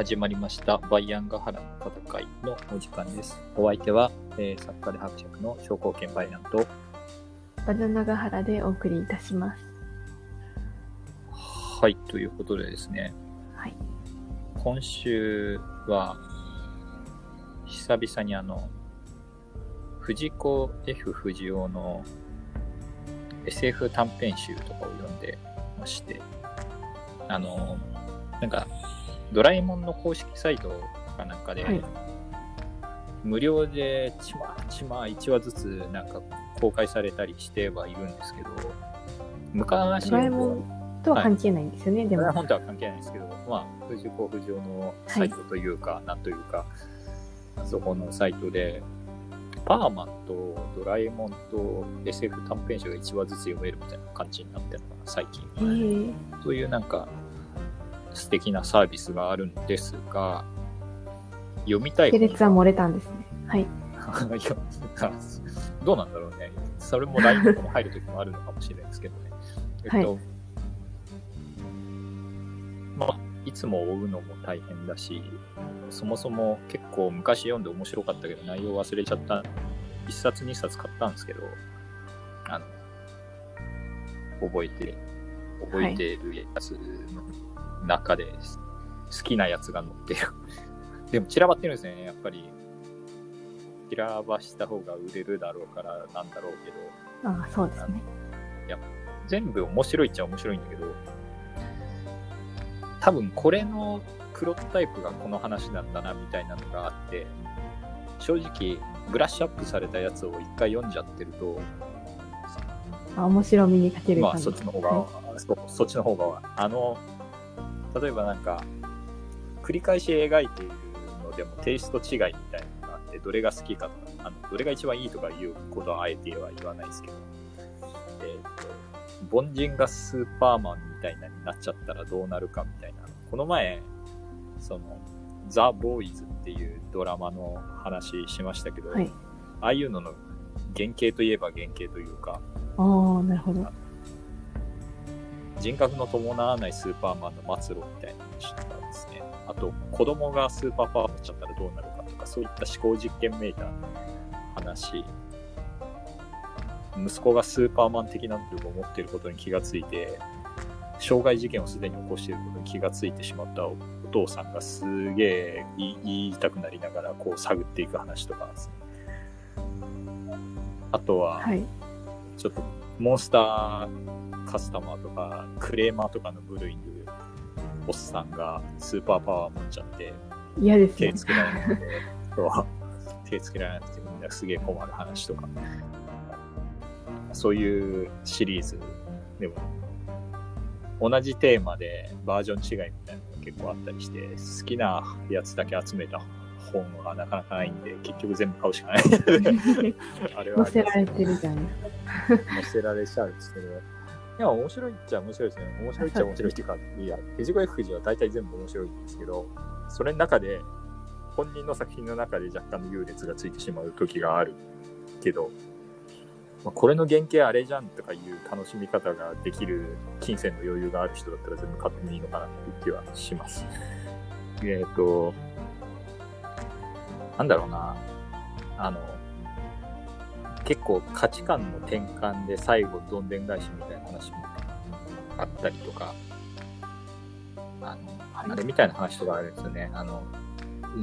始まりましたバイアンガハラの戦いのお時間です。お相手は、えー、作家で伯爵の商工研バイアンと、バナナガハラでお送りいたします。はい、ということでですね、はい。今週は、久々にあの、藤子 F 不二雄の SF 短編集とかを読んでまして、あの、なんか、ドラえもんの公式サイトかなんかで、はい無料でちまちま1話ずつなんか公開されたりしてはいるんですけど、昔ドラえもんとは関係ないんですよね、でも。ドラえもんとは関係ないですけど、まあ、藤子不二雄のサイトというか、なんというか、そこのサイトで、パーマンとドラえもんと SF 短編集が1話ずつ読めるみたいな感じになってるのかな、最近。えー、そういうなんか、素敵なサービスがあるんですが、読みたい系列は漏れたんですね。はい。いやどうなんだろうね。それも LINE とかも入るときもあるのかもしれないですけどね。えっと、まあ、いつも追うのも大変だし、そもそも結構昔読んで面白かったけど内容忘れちゃった。一冊二冊買ったんですけど、あの、覚えて、覚えてるやつの中で好きなやつが載ってる。でも散らばってるんですね、やっぱり。散らばした方が売れるだろうからなんだろうけど、ああ、そうですね。全部面白いっちゃ面白いんだけど、多分これのプロトタイプがこの話なんだなみたいなのがあって、正直ブラッシュアップされたやつを一回読んじゃってると、あ面白みに欠けるまあ感じ。そっちの方が、はそそっちの方が、あの、例えばなんか、繰り返し描いているのでもテイスト違いみたいなのがあって、どれが好きかとか、あのどれが一番いいとかいうことはあえては言わないですけど、えっ、と、凡人がスーパーマンみたいなになっちゃったらどうなるかみたいな。この前、その、ザ・ボーイズっていうドラマの話しましたけど、はい。ああいうのの原型といえば原型というか、ああ、なるほど。人格の伴わないスーパーマンの末路みたいな話とかですね。あと、子供がスーパーパワー持っちゃったらどうなるかとか、そういった思考実験めいた話。息子がスーパーマン的な能力を持っていることに気がついて、傷害事件をすでに起こしていることに気がついてしまったお父さんがすげえ言いたくなりながらこう探っていく話とかですね。あとは、はい。ちょっとモンスターカスタマーとかクレーマーとかの部類にいるおっさんがスーパーパワー持っちゃって嫌ですね。手つけられなくて手つけられなくてみんなすげえ困る話とかそういうシリーズでも同じテーマでバージョン違いみたいなのが結構あったりして好きなやつだけ集めた本がなかなかないんで結局全部買うしかない あれは載せられてるじゃん。載せられちゃうんですけど、いや、面白いっちゃ面白いですね。面白いっちゃ面白いっていうか、いや、藤子 F 不二雄は大体全部面白いんですけど、それの中で、本人の作品の中で若干の優劣がついてしまう時があるけど、まあ、これの原型あれじゃんとかいう楽しみ方ができる金銭の余裕がある人だったら全部買ってもいいのかなっていう気はします。えっ、と、なんだろうな、あの、結構価値観の転換で最後どんでん返しみたいな話もあったりとか、あの、あれみたいな話とかあるんですよね。あの、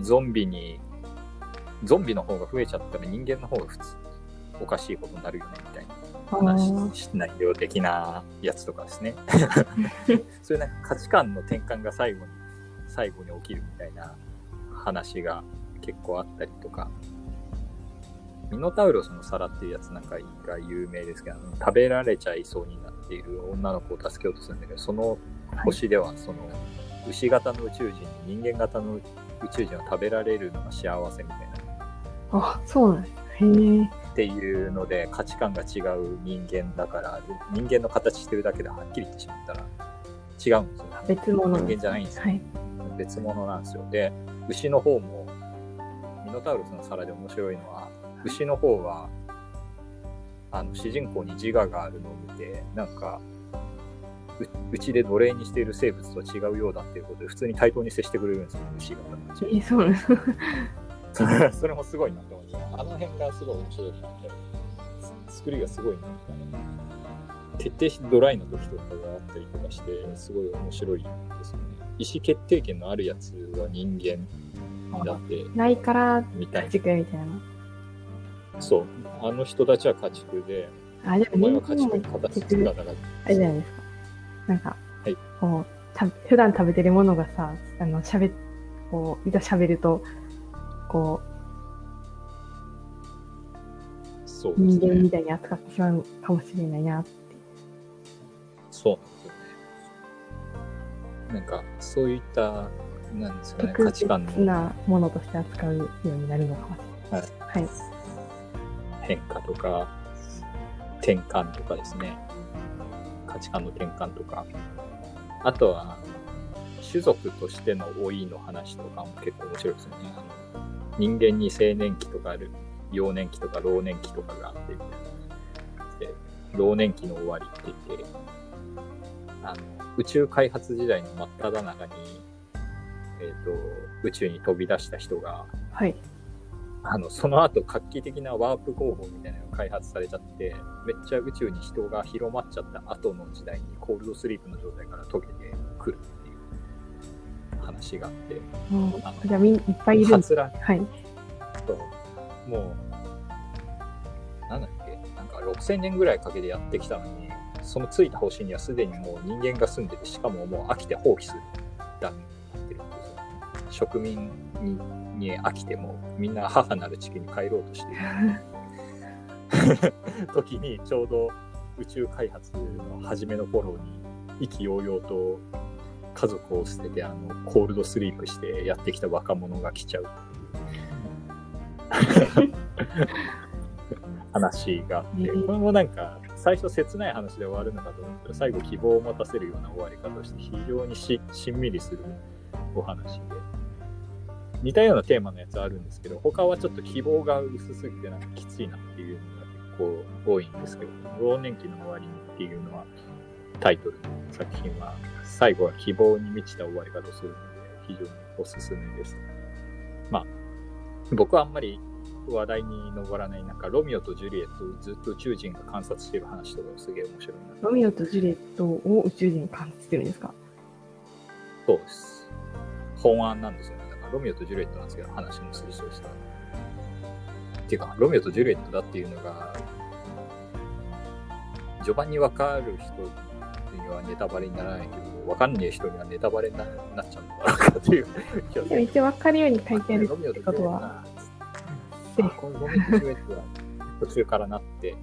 ゾンビに、ゾンビの方が増えちゃったら人間の方が普通、おかしいことになるよねみたいなあ話ー内容的なやつとかですね。そういうなんか価値観の転換が最後に、最後に起きるみたいな話が結構あったりとか、ミノタウロスの皿っていうやつなんかが有名ですけど、食べられちゃいそうになっている女の子を助けようとするんだけど、その星ではその牛型の宇宙人に人間型の宇宙人を食べられるのが幸せみたいな。あ、そうなんです。へえ。っていうので価値観が違う人間だから人間の形してるだけではっきり言ってしまったら違うんですよね別物なんです。人間じゃないんですよ、はい。別物なんですよで牛の方もミノタウロスの皿で面白いのは牛の方はあの主人公に自我があるのを見てなんかうちで奴隷にしている生物とは違うようだっていうことで普通に対等に接してくれるんですよ牛が。え、そうなんです。それもすごいなって思いますあの辺がすごい面白いなって。作りがすごいなんか徹底してドライの時とかがあったりとかしてすごい面白いですよね。意思決定権のあるやつは人間だって。ないから、みたい家畜みたいな。なそう。あの人たちは家畜であ、でお前は家畜に形作らなかっあれじゃないですか。なんか、はい。こう、た普段食べてるものがさ、あの、喋っ、こう、いざ喋ると、こたそうね。人間みたいに扱ってしまうかもしれないな。そうなんですよ。ねなんかそういったなんですかね特価値観なものとして扱うようになるのか。もしれない。はい。変化とか転換とかですね。価値観の転換とか。あとは種族としての老いの話とかも結構面白いですよね。あの人間に青年期とかある幼年期とか老年期とかがあってみたいなで老年期の終わりって言ってあの宇宙開発時代の真っ只中に、えー、と宇宙に飛び出した人がはい。あの、その後画期的なワープ方法みたいなのが開発されちゃって、めっちゃ宇宙に人が広まっちゃった後の時代にコールドスリープの状態から溶けてくるっていう話があって、もうあのじゃあみんいっぱいいるんです。はつらはい。と、もう、なんだっけ、なんか6000年ぐらいかけてやってきたのに、そのついた星にはすでにもう人間が住んでて、しかももう飽きて放棄するダ植民にに飽きてもみんな母なる地球に帰ろうとしている。時にちょうど宇宙開発の初めの頃に意気揚々と家族を捨ててあのコールドスリープしてやってきた若者が来ちゃうっていう。話があって、えーこれもなんか最初切ない話で終わるのかと思ったら最後希望を持たせるような終わり方をして非常にししんみりするお話で似たようなテーマのやつあるんですけど他はちょっと希望が薄すぎてなんかきついなっていうのが結構多いんですけど老年期の終わりにっていうのはタイトルの作品は最後は希望に満ちた終わり方をするので非常におすすめです。まあ僕はあんまり話題に上らない中ロミオとジュリエットをずっと宇宙人が観察している話とかがすげえ面白いなロミオとジュリエットを宇宙人に感じてるんですか？そうです。本案なんですよね。ロミオとジュリエットなんですけど、話の推奨した。っていうか、ロミオとジュリエットだっていうのが、序盤に分かる人にはネタバレにならないけど、分かんねえ人にはネタバレにななっちゃうんだろうかという気がする。でも一応分かるように書いてあるロミオってことは、あこのロミオとジュリエットは途中からなって、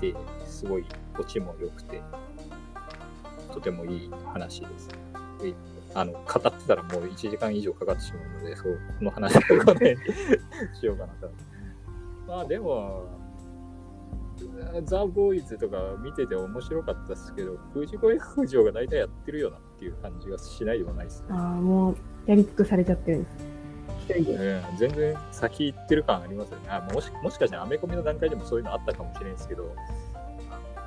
で、すごいオチも良くて、とてもいい話です。であの、語ってたらもう1時間以上かかってしまうので、そう、この話はこの辺にしようかなと。まあでも、ザ・ボーイズとか見てて面白かったですけど、藤子 F 不二雄が大体やってるよなっていう感じがしないでもないですね。ああ、もうやり尽くされちゃってるんです。全然先行ってる感ありますよね。あもしもしかしたらアメコミの段階でもそういうのあったかもしれないですけど、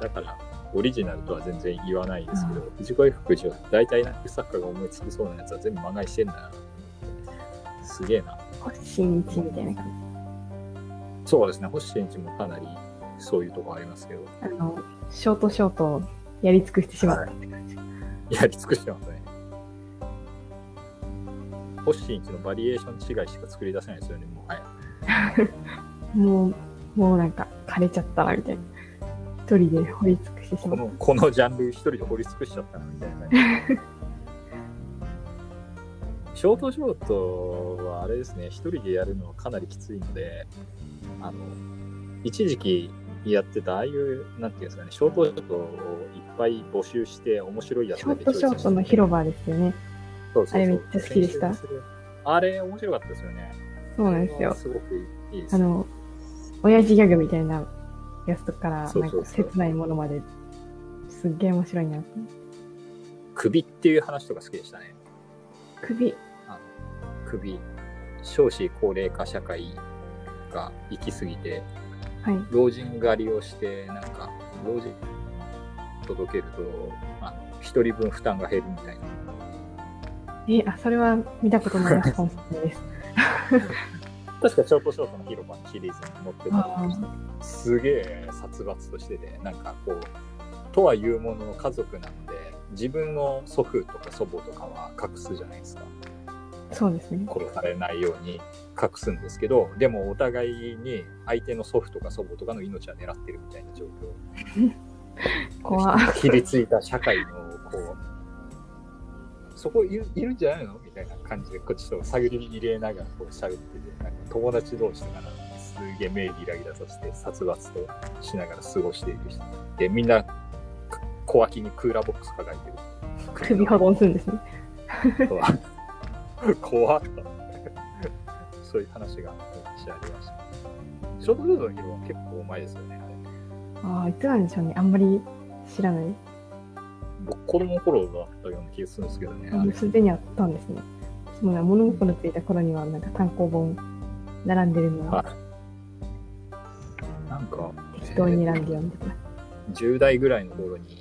だからオリジナルとは全然言わないですけど、う藤子 F 不二雄、大体なんか作家が思いつきそうなやつは全部漫画にしてんだな。すげえな。星新一みたいな感そうですね、星新一もかなりそういうとこありますけど、じ。あの、ショートショートをやり尽くしてしまったって感じ。やり尽くしてますね。星新一のバリエーション違いしか作り出せないですよね、もはや。もう、もうなんか枯れちゃったなみたいな。一人で掘り尽このこのジャンル一人で掘り尽くしちゃったなみたいな感じ。ショートショートはあれですね、一人でやるのはかなりきついので、あの、一時期やってたああいう、なんていうんですかね、ショートショートをいっぱい募集して面白いやつた。ショートショートの広場ですよね。そうそうそうあれめっちゃ好きでしたあれ面白かったですよね。そうなんですよ。すごくいいです。あの、親父ギャグみたいなやつとかから、そうそうそうなんか切ないものまで、すっげえ面白いな。首っていう話とか好きでしたね。首、あの首、少子高齢化社会が行き過ぎて、はい。老人狩りをして、なんか、老人届けると、あの、一人分負担が減るみたいな。え、あ、それは見たことないコンセプトです。確かショートショートの広場のシリーズに載ってたすげえ殺伐としてて、なんかこう、とはいうものの家族なので、自分の祖父とか祖母とかは隠すじゃないですか。そうですね。殺されないように隠すんですけど、でもお互いに相手の祖父とか祖母とかの命は狙ってるみたいな状況。怖 切りついた社会の、こう、そこいるいるんじゃないのみたいな感じで、こっちと探り入れながらこう喋ってて、なんか友達同士とかなのにすげえ目ギラギラさせて殺伐としながら過ごしている人。で、みんな小脇にクーラーボックス抱えてる。首保存するんですね。怖っと。そういう話が昔ありました。ショートフードの広は結構前ですよね、あれ。ああ、いつなんでしょうね。あんまり知らない。僕、子供の頃だったような気がするんですけどね。あれもうすでにあったんですね。私もね、物心ついた頃には、なんか単行本並んでるのははい。なんか、適当に選んで読んでた。10代ぐらいの頃に、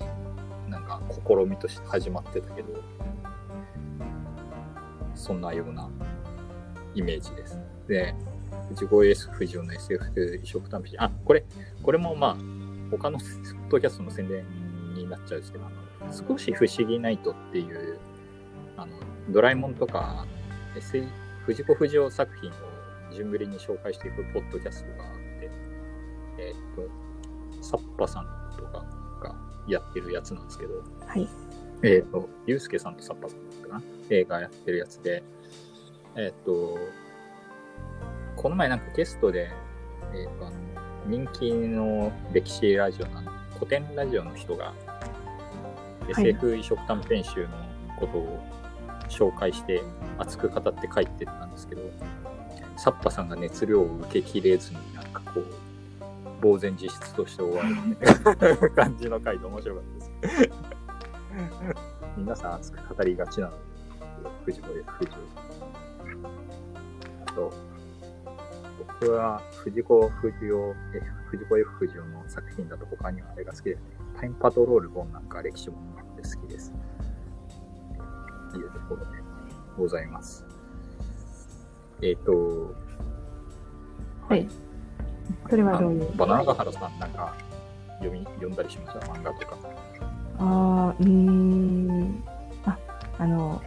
なんか試みとして始まってたけど、そんなようなイメージです。で、藤子 S 不二雄の SF 移植試し、あ、これ、これもまあ、他のポッドキャストの宣伝になっちゃうんですけど、少し不思議ナイトっていう、あの、ドラえもんとか、SF 藤子不二雄作品を順繰りに紹介していくポッドキャストがあって、えーっと、サッパさんとかがやってるやつなんですけど、はい。えっ、と、ゆうすけさんとサッパさんかな？映画やってるやつで、えっ、と、この前なんかゲストで、えっ、と、あの、人気の歴史ラジオなの、古典ラジオの人が、い SF 移植短編集のことを紹介して熱く語って書いてたんですけど、サッパさんが熱量を受けきれずになんかこう、呆然自失として終わる感じの回で面白かったです。皆さん熱く語りがちなので、藤子 F 不二雄。あと、僕は藤子不二雄、藤子 F 不二雄の作品だと他にはあれが好きで。タイムパトロール本なんか歴史ものなんで好きです。というところでございます。えっ、と、はい。それはどういう？バナナガハラさんなんか読み、読んだりしました漫画とか。ああ、うーん。あ、あの、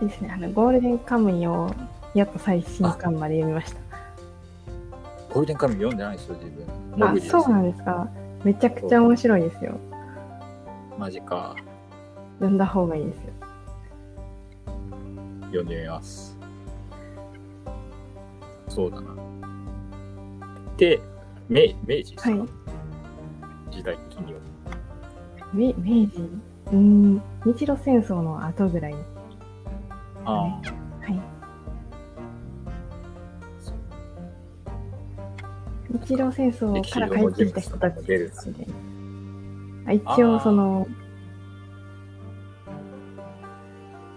ですね。あの、ゴールデンカムイをやっと最新巻まで読みましゴールデンカムイ読んでないですよ、自分。た。あそうなんですか。めちゃくちゃ面白いですよ。マジか。読んだ方がいいですよ。読んでみます。そうだな。で、明明治ですか、はい時代的には。め明治？うーん、日露戦争の後ぐらい。ああ、はい。日露戦争から帰ってきた人たちで一応、その、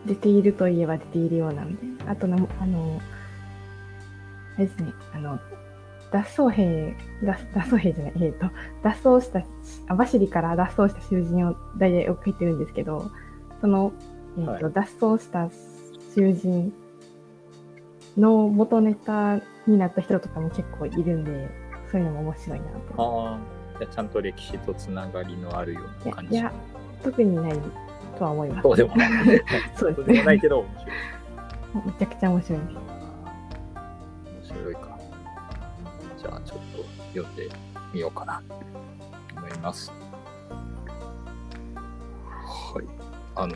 出ているといえば出ているようなんで。あとな、あの、あれですね、あの、脱走兵が、脱走兵じゃない、えっ、と、脱走した、網走から脱走した囚人を大体追ってるんですけど、その、えっ、と、は脱走した囚人の元ネタになった人とかも結構いるんで、そういうのも面白いなと。ああ、じゃあちゃんと歴史とつながりのあるような感じ。いやいや、特にないとは思います。そうでもない。そうですもないけど、面白い。めちゃくちゃ面白いです。面白いか。じゃあ、ちょっと読んでみようかなと思います。はい。あの、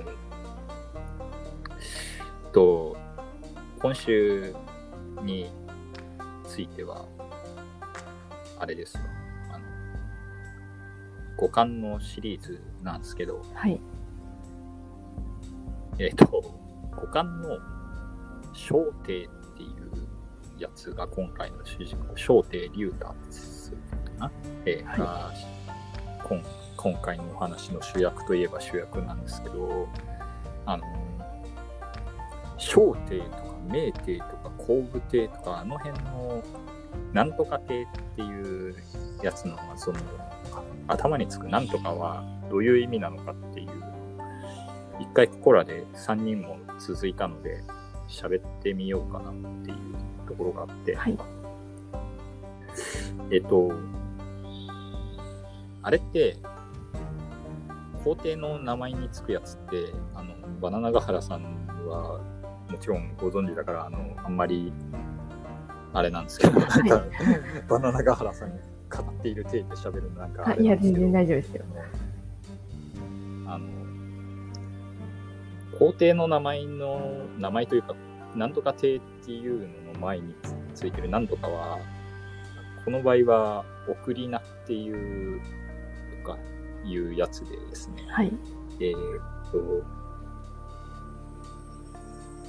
と、今週については、あれですよ。あの、五感のシリーズなんですけど、はい。えっ、と、五感の小帝っていうやつが今回の主人公、小帝龍太かな、えーはい。が今今回のお話の主役といえば主役なんですけど、あの、小帝とか明帝とか後武帝とか、あの辺の、なんとか帝っていうやつの、まあその、頭につくなんとかはどういう意味なのかっていう、一回ここらで3人も続いたので、喋ってみようかなっていうところがあって、はい。えっと、あれって、皇帝の名前につくやつって、あの、バナナガハラさんは、もちろんご存知だから、あの、あんまり、あれなんですけど、バナナガハラさんに語っている体で喋るのなんかあれなんですけど、いや全然大丈夫ですよ。あの、皇帝の名前の、名前というか、なんとか帝っていうのの前についてるなんとかは、この場合は、送り名っていう、とか、いうやつでですね。はい。えーっと、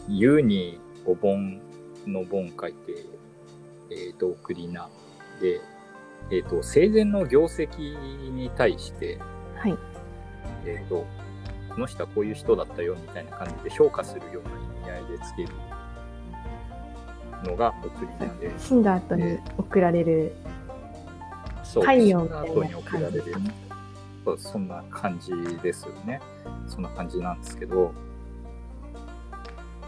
湯にお盆の盆書いて、えーっと、送り名で、えーっと、生前の業績に対して、はい。えー、と、この人はこういう人だったよみたいな感じで評価するような意味合いでつけるのが送りなんで、死んだ後に送られるそう、太陽みたいな送られる感じですかね。そんな感じですよね。そんな感じなんですけど、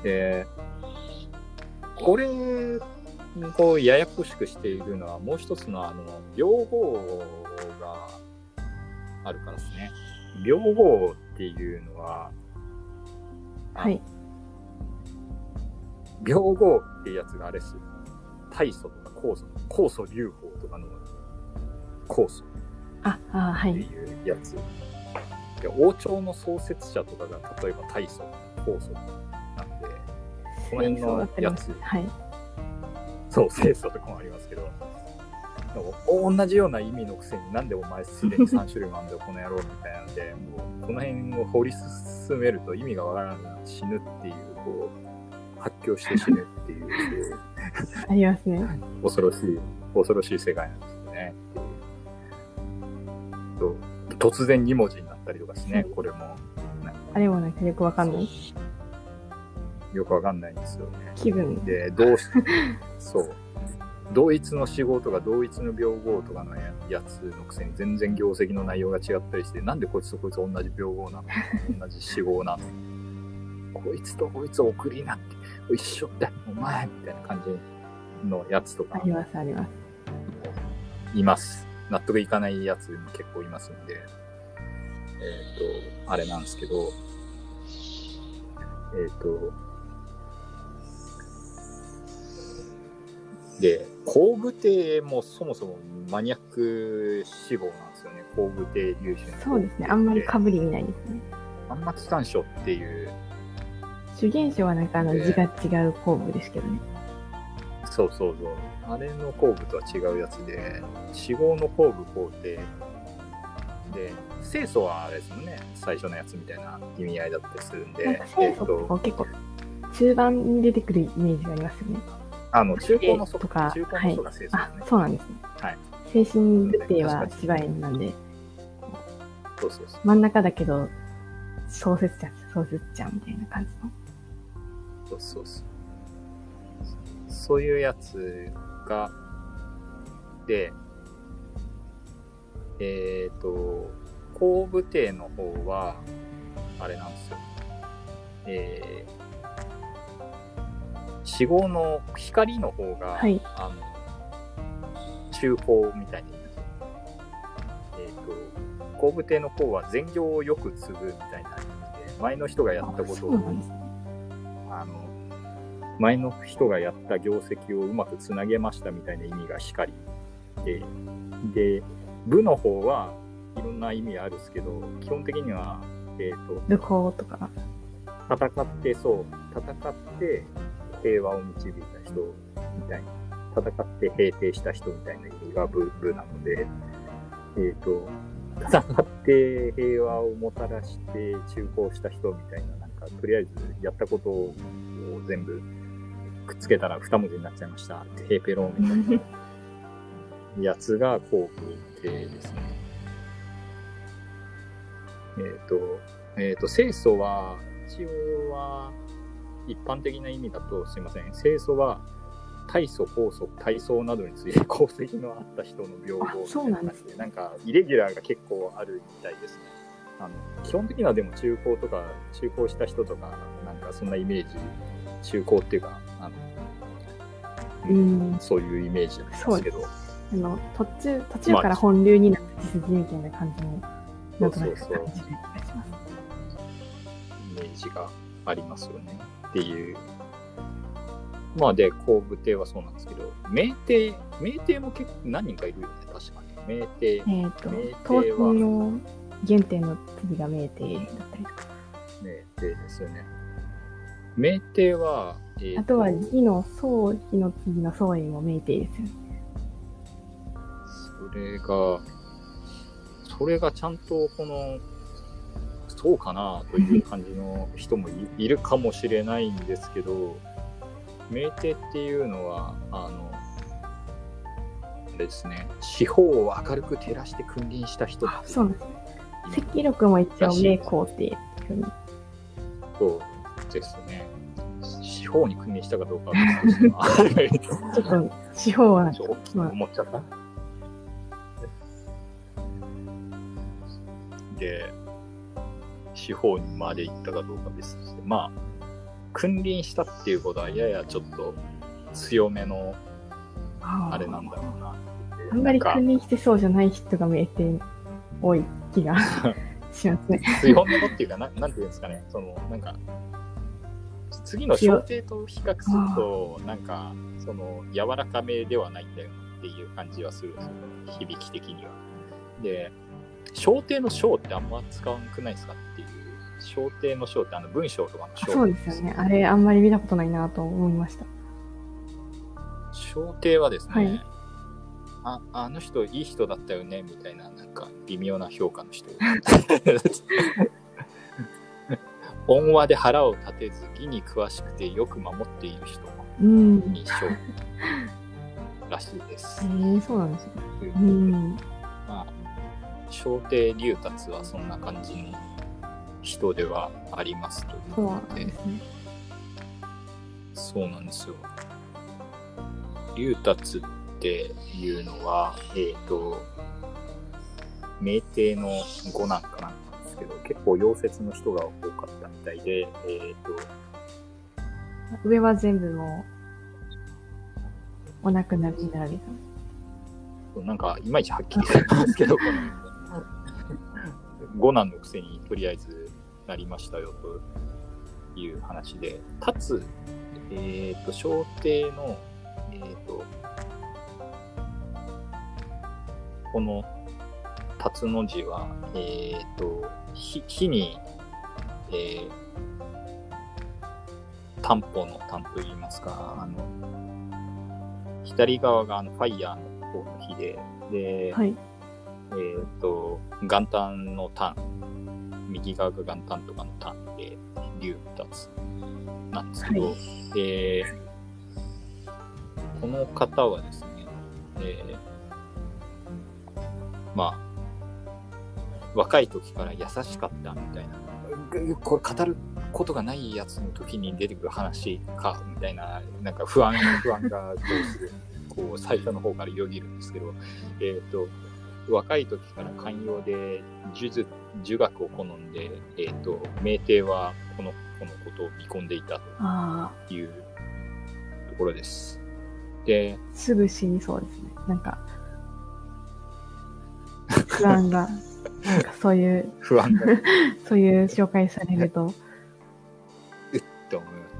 で、これをややこしくしているのは、もう一つのあの、両号があるからですね。両号っていうのは、あはい。両号っていうやつがあれっす。大祖とか酵素、酵素流法とかの酵素あ、あはい。っていうやつ。で王朝の創設者とかが例えば大祖、酵素なんで、この辺のやつはい。そう、清楚とかもありますけど、同じような意味のくせになんでお前すでに3種類もあんだよ、この野郎みたいなので、もうこの辺を掘り進めると意味がわからなくなって死ぬっていう、こう、発狂して死ぬっていう、ありますね。恐ろしい、恐ろしい世界なんですよね。突然2文字になったりとかですね、これも、あれもなんかよくわかんない。よくわかんないんですよね。気分。で、どうし、そう。同一の死号とか同一の病号とかのややつのくせに全然業績の内容が違ったりして、なんでこいつとこいつ同じ病号なの？同じ死号なの？こいつとこいつ送りなって、一緒だよ、お前みたいな感じのやつとかあります、あります。います。納得いかないやつも結構いますんで、えっ、と、あれなんですけど、えっ、と、で、後部帝もそもそもマニアック志望なんですよね。後部帝粒子の。そうですね。あんまり被り見ないですね。あんま機関書っていう、主元書はなんかあのえ字が違う工部ですけどね。そうそうそう。あれの後部とは違うやつで、死号の後部皇帝。で、清楚はあれですもんね。最初のやつみたいな意味合いだったりするんで、清楚とか結構中盤に出てくるイメージがありますよね。あの、中高の祖とか中高の祖が清楚あですね。、そうなんですね。はい。精神部帝は芝居なんで、そうそうそう。真ん中だけど、創設者、創設者みたいな感じの。そうそうそう。そういうやつが、で、えっ、と、後部帝の方は、あれなんですよ。えー、死号の光の方が、はいあの、中高みたいに。えっ、と、後部帝の方は善行をよく継ぐみたいな前の人がやったことを。あの、前の人がやった業績をうまくつなげましたみたいな意味が光で、で、部の方はいろんな意味あるんですけど、基本的には、えっ、と、武功とか。戦って、そう、戦って平和を導いた人みたいな、戦って平定した人みたいな意味が部部なので、えっ、と、戦って平和をもたらして中高した人みたいな、か、とりあえずやったことを全部くっつけたら二文字になっちゃいました。テーペローみたいなやつが後部系ですね。えっ、と、えっ、と、清楚は、一応は、一般的な意味だと、すいません、清楚は、体組、高祖、体操などについて 功績のあった人の病号みたいな感じで、なんか、イレギュラーが結構あるみたいですね。あの基本的にはでも中高とか、中高した人とか、なんかそんなイメージ、中高っていうか、あのうんそういうイメージなんですけど、あの途中途中から本流になった血筋みたいな感じの、なんとなく感じる気がします。イメージがありますよねっていう。まあで、後部帝はそうなんですけど、明帝、明帝も結構何人かいるよね、確かに。明帝、えっ、と明帝は、原点の次が明帝だったりとか、明帝ですよね。明帝は、えーあとは義の宗義の次の宗位も明帝ですよね。それが、それがちゃんとこの、そうかなという感じの人もいいるかもしれないんですけど、明帝っていうのは、あの、ですね、四方を明るく照らして君臨した人あ、そうなんですね。赤力も一応明皇っていうふうに。そうですね。四方に君臨したかどうかはちょっと四方はちょっと思っちゃった。で、司法にまで行ったかどうか別として、まあ、君臨したっていうことはややちょっと強めのああれなんだろうな。あんまり君臨してそうじゃない人が明帝多い気がしますね。強めのっていうか、ななんていうんですかね、その、なんか、次の小帝と比較すると、なんか、その、柔らかめではないんだよっていう感じはするんですよ、響き的には。で、小帝の小ってあんま使わなくないですかっていう、小帝の小ってあの文章とかの小そうですよね。あれ、あんまり見たことないなと思いました。小帝はですね、はいああの人いい人だったよねみたいななんか微妙な評価の人 恩和で腹を立てず義に詳しくてよく守っている人うん。に小らしいですえ、ー、そうなんですね。うん。まあ、小帝龍達はそんな感じの人ではありますというそうなことでんですね。そうなんですよ。龍達っていうのは、えっ、と、明帝の五男かなんですけど、結構溶接の人が多かったみたいで、えっ、と、上は全部もう、お亡くなりになられた。なんかいまいちはっきりしてるんですけど、五男のくせにとりあえずなりましたよという話で、かつ、えっ、と、小帝の、えっ、と、この、辰の字は、えっ、と、火火に、えー、担保の担といいますか、あの、左側があのファイヤーの方の火で、で、はい。えっ、と、元旦の単、右側が元旦とかの単で、竜二つなんですけど、はで、この方はですね、えーまあ、若い時から優しかったみたいな、ぐこれ語ることがないやつの時に出てくる話か、みたいな、なんか不安、不安がこうする、こう最初の方からよぎるんですけど、えっ、と、若い時から寛容で呪術儒学を好んで、えっ、と、明帝はこの子のことを見込んでいたあというところです。で、あ、すぐ死にそうですね。なんか、不安が、なんかそういう、不安が そういう紹介されると、って思います。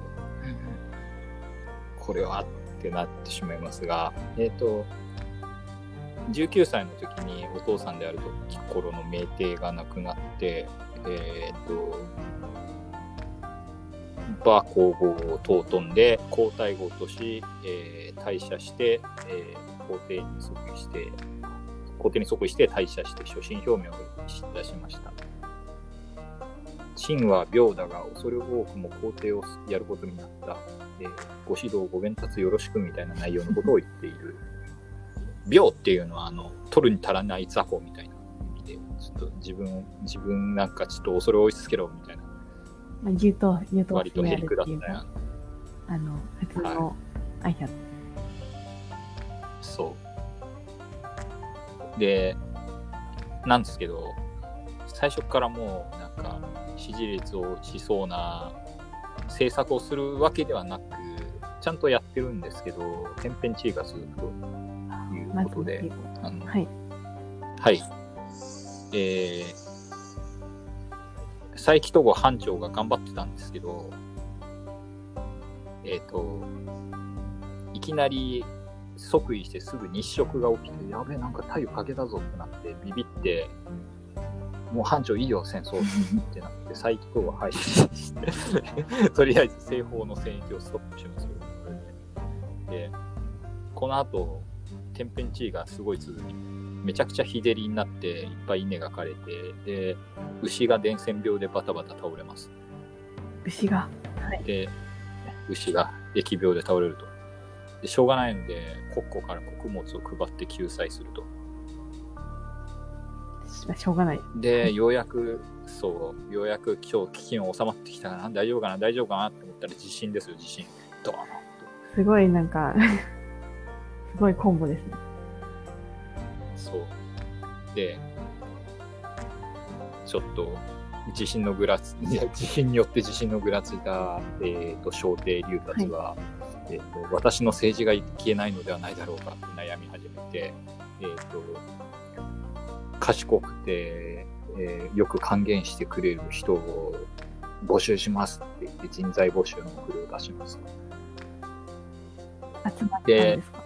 これはってなってしまいますが、えっ、と、19歳の時にお父さんであると頃の名帝が亡くなって、えっ、と、馬皇后を尊んで皇太后とし、えー退社して、えー皇帝に即位して、皇帝に即位して退社して初心表明を出しました。秦は病だが恐れ多くも皇帝をやることになった、えーご指導ご鞭達よろしくみたいな内容のことを言っている。病っていうのはあの取るに足らない雑魚みたいな意味でちょっと自分自分なんかちょっと恐れを押し付けろみたいなまあ、牛と、牛と割とヘリクだったいうやん。あの、普通の挨拶。そう。で、なんですけど、最初からもう、なんか、支持率を落ちそうな政策をするわけではなく、ちゃんとやってるんですけど、天変地異がするということで、英語あのはい。はい。えー、佐伯戸郷班長が頑張ってたんですけど、えっ、と、いきなり即位してすぐ日食が起きて、やべえ、なんか太陽かけたぞってなって、ビビって、もう班長いいよ、戦争ってなって、佐伯戸郷廃止して、とりあえず西方の戦役をストップしますよ。でで、この後、天変地異がすごい続き、めちゃくちゃ日照りになっていっぱい稲が枯れて、で、牛が伝染病でバタバタ倒れます。牛が？で、牛が疫病で倒れると。で、しょうがないので、国庫から穀物を配って救済すると。ししょうがない。はで、いようやく、そう、ようやく今日危機が収まってきたかな、大丈夫かな、大丈夫かなって思ったら地震ですよ、地震。ドーンと。すごいなんか、すごいコンボですね。そう。で、ちょっと、地震のぐらつ、地震によって地震のぐらついた、えっ、と、小帝竜たちは、えっ、と、私の政治がいけないのではないだろうかって悩み始めて、えっ、と、賢くて、えーよく還元してくれる人を募集しますって言って人材募集の送りを出します。集まったんですか？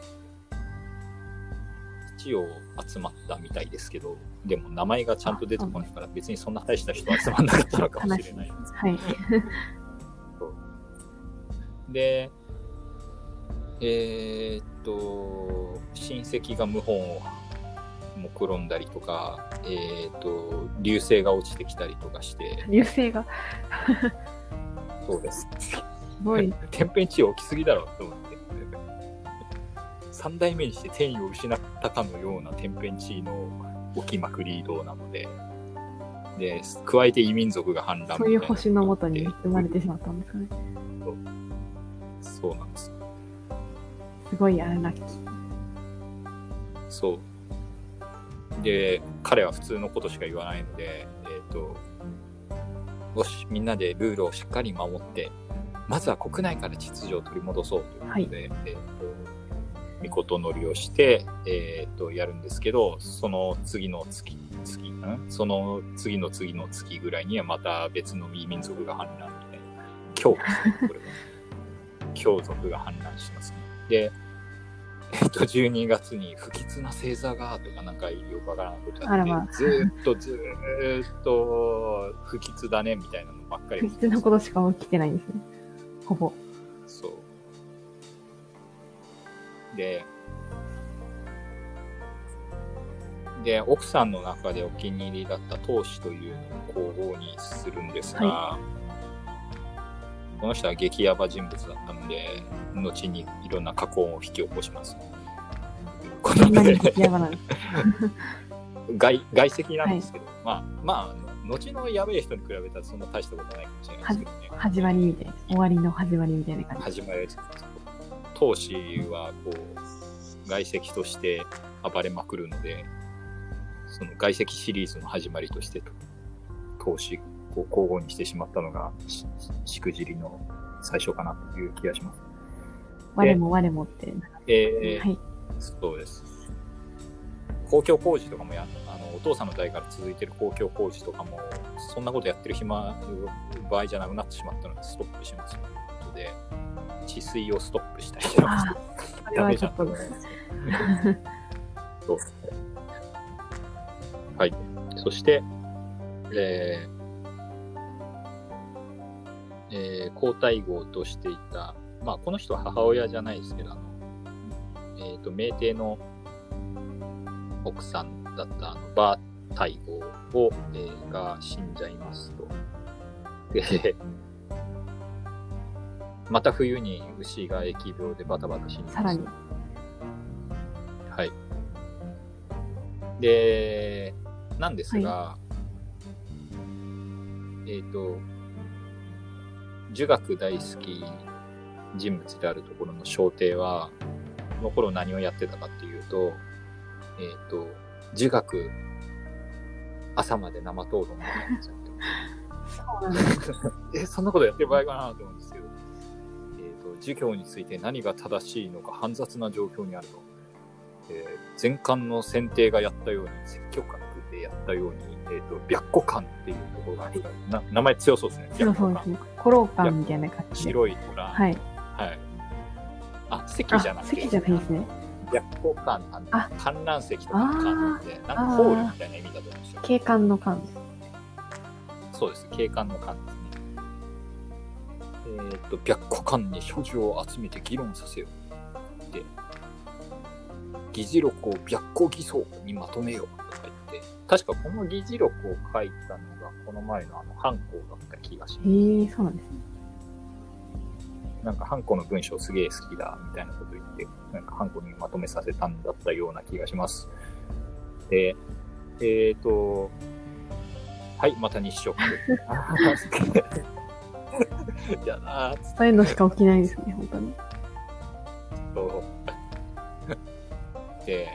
一応集まったみたいですけど、でも名前がちゃんと出てこないから別にそんな大した人集まんなかったのかも悲しれない。はい。で、えーっと、親戚が謀反を目論んだりとか、えーっと、流星が落ちてきたりとかして、流星が、そうです。すごい。天変地異起きすぎだろって思って。三代目にして天意を失ったかのような天変地異の起きまくり移動なので、で、加えて異民族が反乱そういう星のもとに生まれてしまったんですかね。そうなんです。すごいアンラッキー。そう。で、彼は普通のことしか言わないので、えっ、と、よし、みんなでルールをしっかり守って、まずは国内から秩序を取り戻そうということで、えっ、と、みこと乗りをして、えっ、と、やるんですけど、その次の月、月、ん？その次の次の月ぐらいにはまた別の民族が反乱みたいな。今日ですね、これは。強族が反乱しますね。で、えっと、12月に不吉な星座がとかなんかよくわからないことあって、まあずーっとずーっと不吉だねみたいなのばっかり不吉なことしか起きてないんですね。ほぼ。そう。で、で、奥さんの中でお気に入りだった当主というのを皇后にするんですが、この人は激ヤバ人物だったので、後にいろんな過去を引き起こします。こそんなにで。外外籍なんですけど、まあ、まあ、後のやべえ人に比べたらそんな大したことないかもしれないですけどね。始まりみたいな。終わりの始まりみたいな感じ。始まる当主はこう外籍として暴れまくるのでその外籍シリーズの始まりとして当主を交互にしてしまったのがししくじりの最初かなという気がします。我も我もって。えーはい。そうです。公共工事とかもやあのお父さんの代から続いてる公共工事とかもそんなことやってる暇場合じゃなくなってしまったのでストップしますということで治水をストップしたりしてます。ああ、それはちょっと。そうはい。そして、えーえー皇太后としていた、まあ、この人は母親じゃないですけど、あの、えっ、と、明帝の奥さんだった、あの、馬太后を、えーが死んじゃいますと。で、また冬に牛が疫病でバタバタ死にます。さらに。はい。で、なんですが、えっ、と、儒学大好き人物であるところの小帝は、この頃何をやってたかっていうと、えっ、と、儒学、朝まで生討論みたいなやつやってます。え、そんなことやってる場合かなと思うんですけど、えっ、と、儒教について何が正しいのか煩雑な状況にあると。えー前漢の選定がやったように、積極学でやったように、えっ、と、白虎漢っていうところがあるな名前強そうですね。そうそうですね。コローカンみたいな感じで。白い虎。はい。はい。あ、席じゃなあ、くて。席じゃないですね。白虎漢なん観覧席とかの観なんで、なんかホールみたいな意味だと思うんですよ。景観の観です。そうです。景観の観ですね。えっ、と、白虎観に所持を集めて議論させよ。で、議事録を白虎偽装にまとめよとか言って、確かこの議事録を書いたのが、この前のあの、犯行だった気がします。へえ、そうなんですね。なんか、ハンコの文章すげえ好きだ、みたいなこと言って、なんか、ハンコにまとめさせたんだったような気がします。で、えっ、ー、と、はい、また日食。やだーっつっそういうのしか起きないですね、本当に。と。で、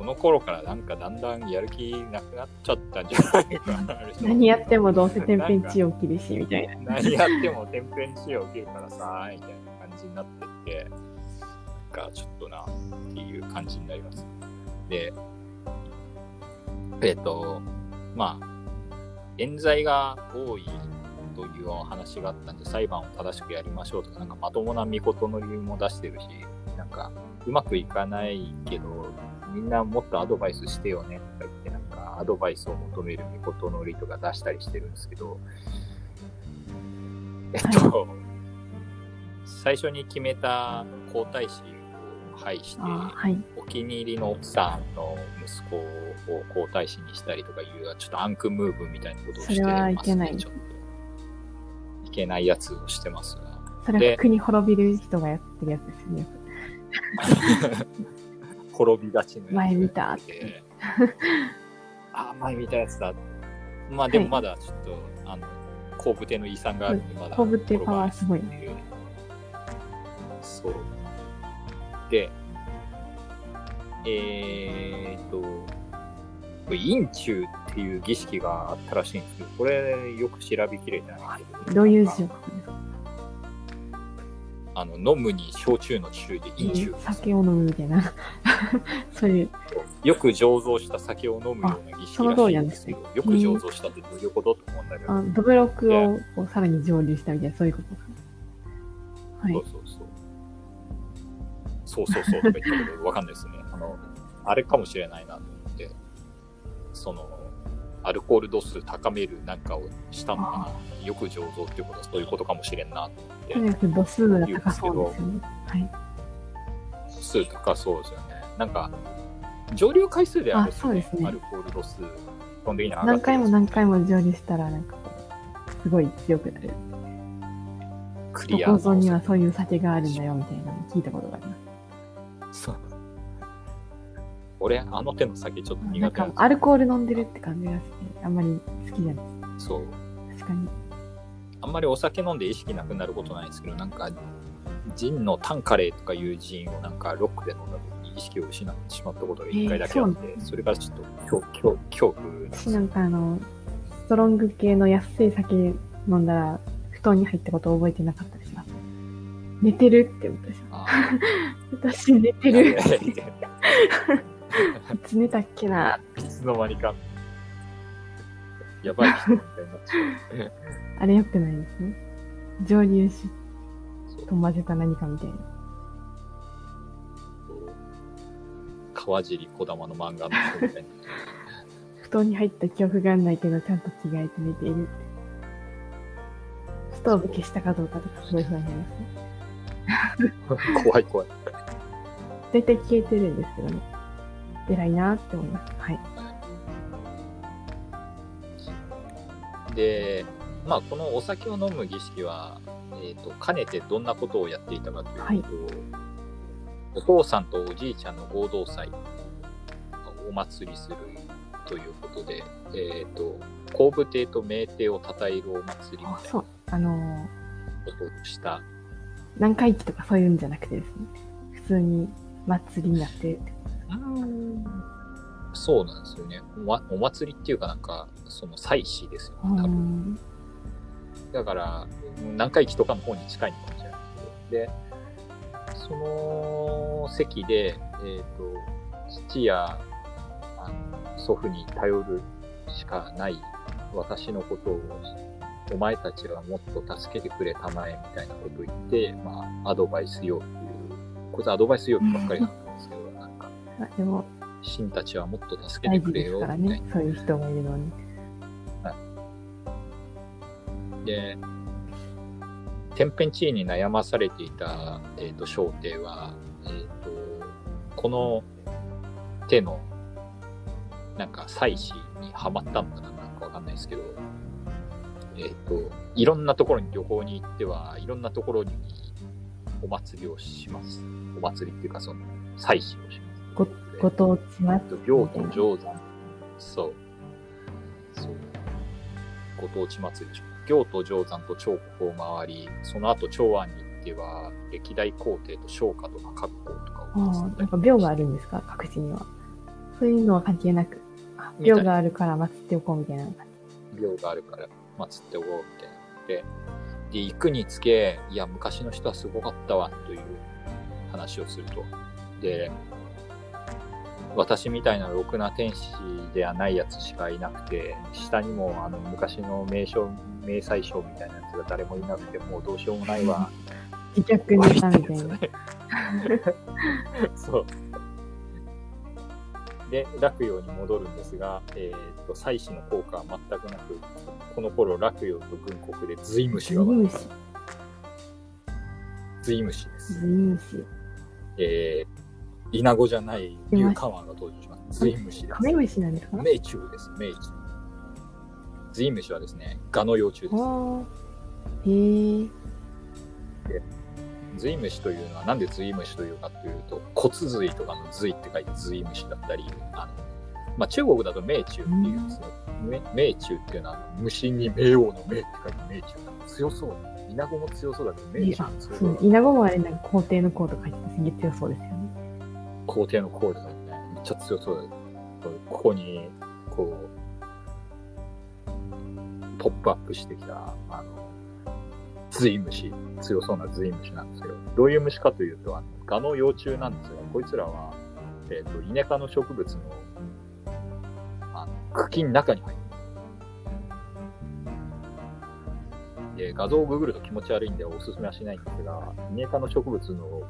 この頃からなんかだんだんやる気なくなっちゃったんじゃないかな。何やってもどうせ天変地異起きるし、みたいな。何やっても天変地異起きるからさ、みたいな感じになってって、なんかちょっとな、っていう感じになります。で、えっ、と、まあ、冤罪が多いというお話があったんで、裁判を正しくやりましょうとか、なんかまともな見事の理由も出してるし、なんかうまくいかないけど、みんなもっとアドバイスしてよねとか言って、なんかアドバイスを求める見事のりとか出したりしてるんですけど、えっと、最初に決めた皇太子を廃して、あはい。お気に入りの奥さんの息子を皇太子にしたりとかいう、ちょっとアンクムーブみたいなことをしてます、ね。いけないちょっと。いけないやつをしてますが。それは国滅びる人がやってるやつですね。滅びがちの前見たで あ、前見たやつだ。まあでもまだちょっと、あの、後部艇の遺産があるんで、まだ。後部艇パワーすごいそう。で、えーっと、陰中っていう儀式があったらしいんですけど、これよく調べきれてないどういう字を書くんですか？あの、飲むに焼酎の中で陰中。酒を飲むみたいな。そういう、よく醸造した酒を飲むような儀式らしいんですけど、よく醸造したってどういうこと？と思うんだけど、あドブロクをこうさらに蒸留したみたいな、そういうことですね。はいそう。そうそう。そうそうそうとか言ったけど、わかんないですね。あの、あれかもしれないなと思って、その、アルコール度数高めるなんかをしたのかな。よく醸造っていうことはそういうことかもしれんなと思ってと。にかく度数が高そうですよね。はい。度数高そうですよね。なんか、蒸留回数であるあそうですねアルコール度数、基本的に上がってる何回も何回も蒸留したら、なんかすごい強くなる。クリア構造にはそういう酒があるんだよ、みたいなの聞いたことがあります。そう。俺、あの手の酒ちょっと苦手なんでかアルコール飲んでるって感じがして、あんまり好きじゃない。すそう。確かに。あんまりお酒飲んで意識なくなることないんですけど、なんか、ジンのタンカレーとかいうジンをなんかロックで飲んだ時に意識を失ってしまったことが一回だけあって、えーそうそれからちょっと恐恐恐怖なんです私なんかあの、ストロング系の安い酒飲んだら、布団に入ったことを覚えてなかったりします。寝てるって思ったでしょ。あ 私寝てーる。いつ寝たっけないつの間にか、やばい人みたいになっちゃう。あれ良くないですね。蒸留酒と混ぜた何かみたいな。川尻小玉の漫画の人みたいに。布団に入った記憶がないけど、ちゃんと着替えて寝ている。ストーブ消したかどうかとかすごい不安になりますね。怖い怖い。大体消えてるんですけどね。偉いなって思います。はい。で、まあ、このお酒を飲む儀式は、えっ、と、かねてどんなことをやっていたかというと、はいお父さんとおじいちゃんの合同祭、お祭りするということで、えっ、と、後部亭と名亭を称えるお祭りみたいな。あそう。あのーことをした。何回忌とかそういうんじゃなくてですね。普通に祭りになってるって。そうなんですよね。お,、祭りっていうかなんか、その祭祀ですよね、多う分。ん。だから、南海期とかの方に近いのかもしれないですけど。で、その席で、えっ、と、父やあの祖父に頼るしかない私のことを、お前たちはもっと助けてくれたまえみたいなことを言って、まあ、アドバイス用っていう、こいつアドバイス用ばっかりなんですけど、でも、神たちはもっと助けてくれよ。ねそういう人もいるのに。で、天変地異に悩まされていた、えっ、と、小帝は、えっ、と、この手の、なんか、祭祀にハマったのかななんかわかんないですけど、えっ、と、いろんなところに旅行に行っては、いろんなところにお祭りをします。お祭りっていうか、その、祭祀をします。ごご当地祭と、行と定山。そう。そう。ご当地祭りでしょ。行と定山と彫刻を回り、その後長安に行っては、歴代皇帝と昇華とか格好とかをああ、なんか廟があるんですか？各地には。そういうのは関係なく。廟があるから祀っておこうみたいな。廟があるから祀っておこうみたいなので、で、行くにつけ、いや、昔の人はすごかったわ、という話をすると。で、私みたいなろくな天使ではないやつしかいなくて、下にもあの昔の名将、名宰相みたいなやつが誰もいなくて、もうどうしようもないわ。自虐ネタみたいな。そう。で、洛陽に戻るんですが、えーっと、祭祀の効果は全くなく、この頃、洛陽と軍国で隋虫がズイムシ。隋虫です。ズイムシ。えー、イナゴじゃない竜カワンが登場します。隋虫です。カメムシなんですか？命中です、命中。隋虫はですね、ガの幼虫です。へえ。隋虫というのはなんで隋虫というかというと骨髄とかの髄って書いて隋虫だったりあの、まあ、中国だと命中っていうんですよ、め命中っていうのは虫に冥王の命って書いて命中強そうイナゴも強そうだけど命中も強そそうイナゴもあれなんか皇帝の皇とか言ってすげえ強そうですよね。皇帝のコールだねめっちゃ強そうだよここにこうポップアップしてきたあの隋虫強そうな隋虫なんですけどどういう虫かというとあのガの幼虫なんですがこいつらは、えっとイネ科の植物のあの茎の中に入ってる。で画像をググると気持ち悪いんでおすすめはしないんですがイネ科の植物の、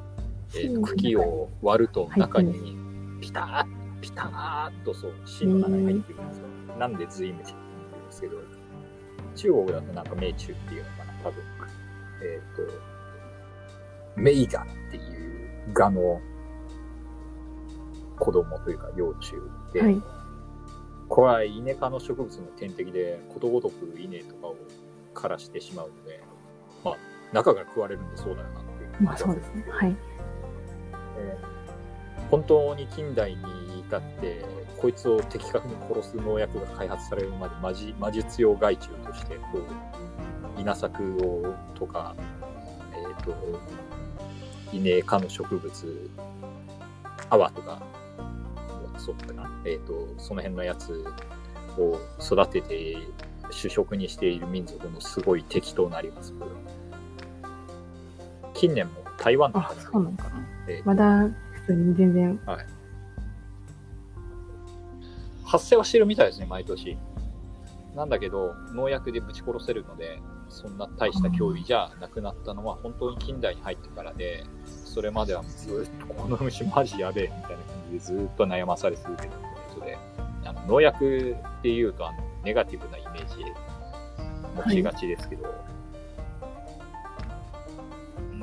えーと茎を割ると中にピターッピターッとそう芯の中に入ってくるんですよ。なんで隋虫って言うんですけど、中国だとなんか命中っていうのかな、多分。えっ、と、メイガっていうガの子供というか幼虫で、はい。これはイネ科の植物の天敵で、ことごとく稲とかを枯らしてしまうので、まあ、中から食われるんでそうだよなっていう。まあそうですね。はい。本当に近代に至ってこいつを的確に殺す農薬が開発されるまで魔じ魔術用害虫としてこう稲作をとかえっ、と稲科の植物泡とかそうだかなえっ、とその辺のやつを育てて主食にしている民族のすごい敵となります近年も台湾とかあ、でそうなのかな。えーまだ普通に全然。発生はしてるみたいですね、毎年。なんだけど、農薬でぶち殺せるので、そんな大した脅威じゃなくなったのは、本当に近代に入ってからで、それまではずっとこの虫マジやべえみたいな感じでずっと悩まされ続けたということで、あの農薬っていうとあの、ネガティブなイメージ持ちがちですけど、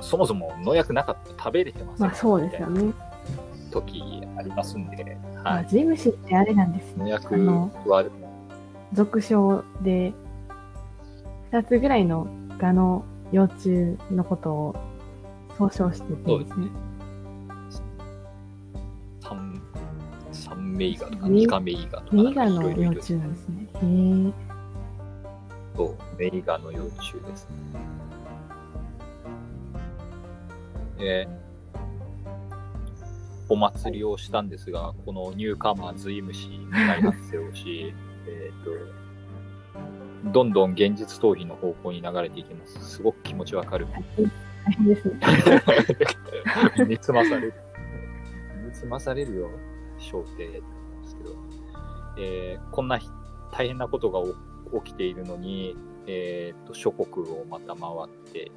そもそも農薬なかったら食べれてませんまあそうですよね。時ありますんで、はい。あズイムシってあれなんですね。農薬は俗称で、二つぐらいのガの幼虫のことを総称しててですね。サン、サンメイガとか、メイニカメイガとか。メイガの幼虫なんですね。へえ。そう、メイガの幼虫です。えーお祭りをしたんですが、このニューカマーズイムシ大発生をし、えっと、どんどん現実逃避の方向に流れていきます。すごく気持ちわかる。大変ですね。煮つまされる。煮つまされるよ、小帝って言うんですけど。えーこんなひ大変なことが起きているのに、えー、と諸国をまた回って、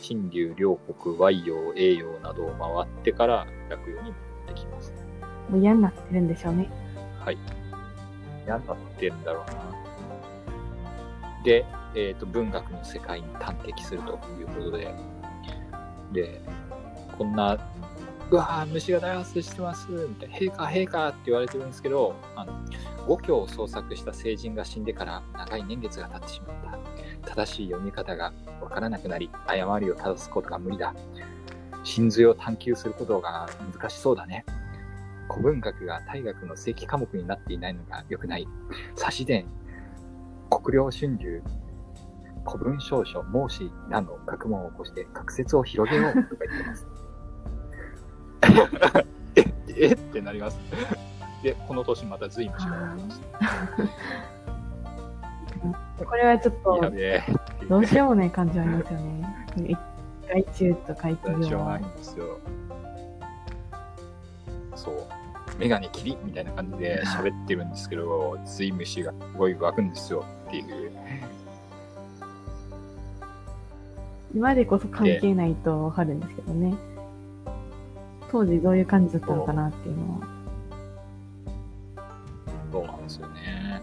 陳留、両国、和洋、栄養などを回ってから落葉に戻ってきます。もう嫌になってるんでしょうね。はい。嫌になってんだろうな。で、えっ、と、文学の世界に探敵するということで、で、こんな、うわー虫が大発生してます、みたいな、陛下、陛下って言われてるんですけど、あの、五教を創作した聖人が死んでから長い年月が経ってしまった。正しい読み方がわからなくなり、誤りを正すことが無理だ。真髄を探求することが難しそうだね。古文学が大学の正規科目になっていないのが良くない。差し伝、国領春秋、古文章書、孟子など学問を起こして学説を広げようとか言ってます。え、えってなります。で、この年また随虫がやりましこれはちょっと、べえ。どうしようもない感じはありますよね。害虫と怪奇病はない。んですよ。そう。メガネキリみたいな感じで喋ってるんですけど、ズイムシがすごい湧くんですよっていう。今でこそ関係ないとわかるんですけどね。当時どういう感じだったのかなっていうのは。そうなんですよね。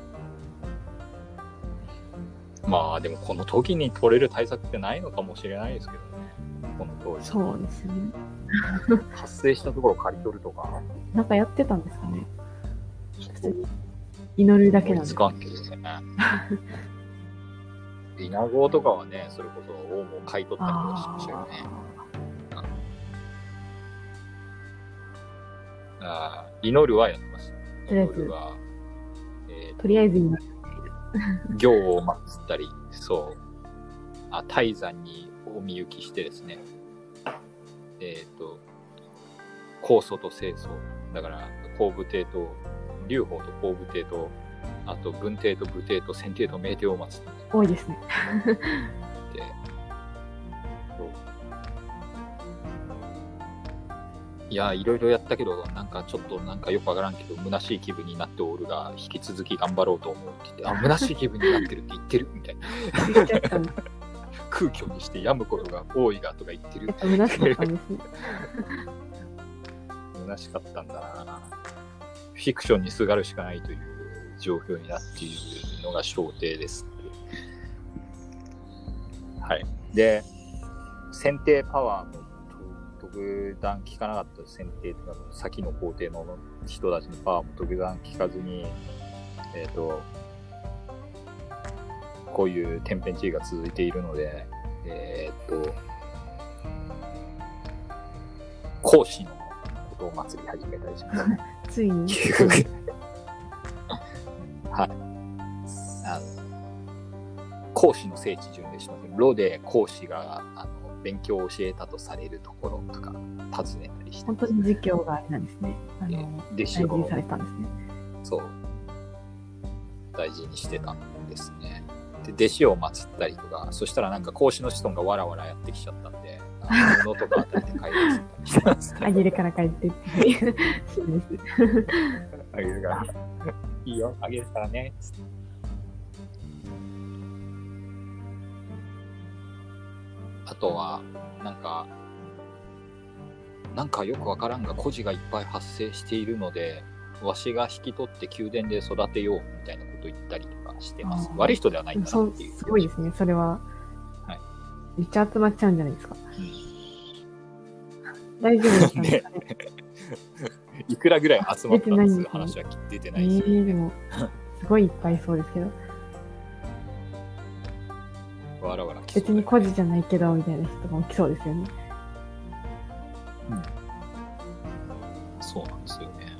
まあでもこの時に取れる対策ってないのかもしれないですけどね。この当時。そうですよね。発生したところを刈り取るとか。なんかやってたんですかね。普通に祈るだけなんですかんけどね。稲子とかはね、それこそ王も買い取ったりとかしましたよね。ああ祈るはやってました。とりあえず祈るは、えとりあえず今、ー、行を祀ったり、そう。あ、泰山にお見行きしてですね。えっ、と、高祖と清祖。だから、皇武帝と、劉邦と皇武帝と、あと文帝と武帝と先帝と明帝を祀って多いですね。いや、いろいろやったけど、なんかちょっとなんかよくわからんけど、虚しい気分になっておるが、引き続き頑張ろうと思うって言って、あ、虚しい気分になってるって言ってる？みたいな。空虚にして病むことが多いがとか言ってる虚しかったんですね。虚しかったんだな。フィクションにすがるしかないという状況になっているのが小帝ですはい。で、選定パワーもと特段効かなかった選定とか、先の皇帝の人たちのパワーも特段効かずに、えっ、と、こういう天変地異が続いているので、えっ、と、孔子のことを祭り始めたりしますね。ついに。はい。あの、講師の聖地巡礼しますロで講師があの勉強を教えたとされるところとか訪ねたりして本、当に実況があれなんですね。あの、弟子を大事にされてたんですね。そう、大事にしてたんですね。で、弟子を祀ったりとか、そしたらなんか講師の子孫がわらわらやってきちゃったんで、あの布とか与えて帰ってきたりしてたんですけどあげるから帰ってっていう。あげるから。いいよ、あげるからね。あとは、なんか、なんかよくわからんが孤児がいっぱい発生しているので、わしが引き取って宮殿で育てようみたいなこと言ったりとかしてます悪い人ではないんだなっていう。すごいですね。それは。はいめっちゃ集まっちゃうんじゃないですか。うん大丈夫ですか？ね。ねいくらぐらい集まったんです話は出てえないですー、でも、すごいいっぱいいそうですけど、わらわら来そう別に孤児じゃないけど、みたいな人も来そうですよね。そうなんですよね。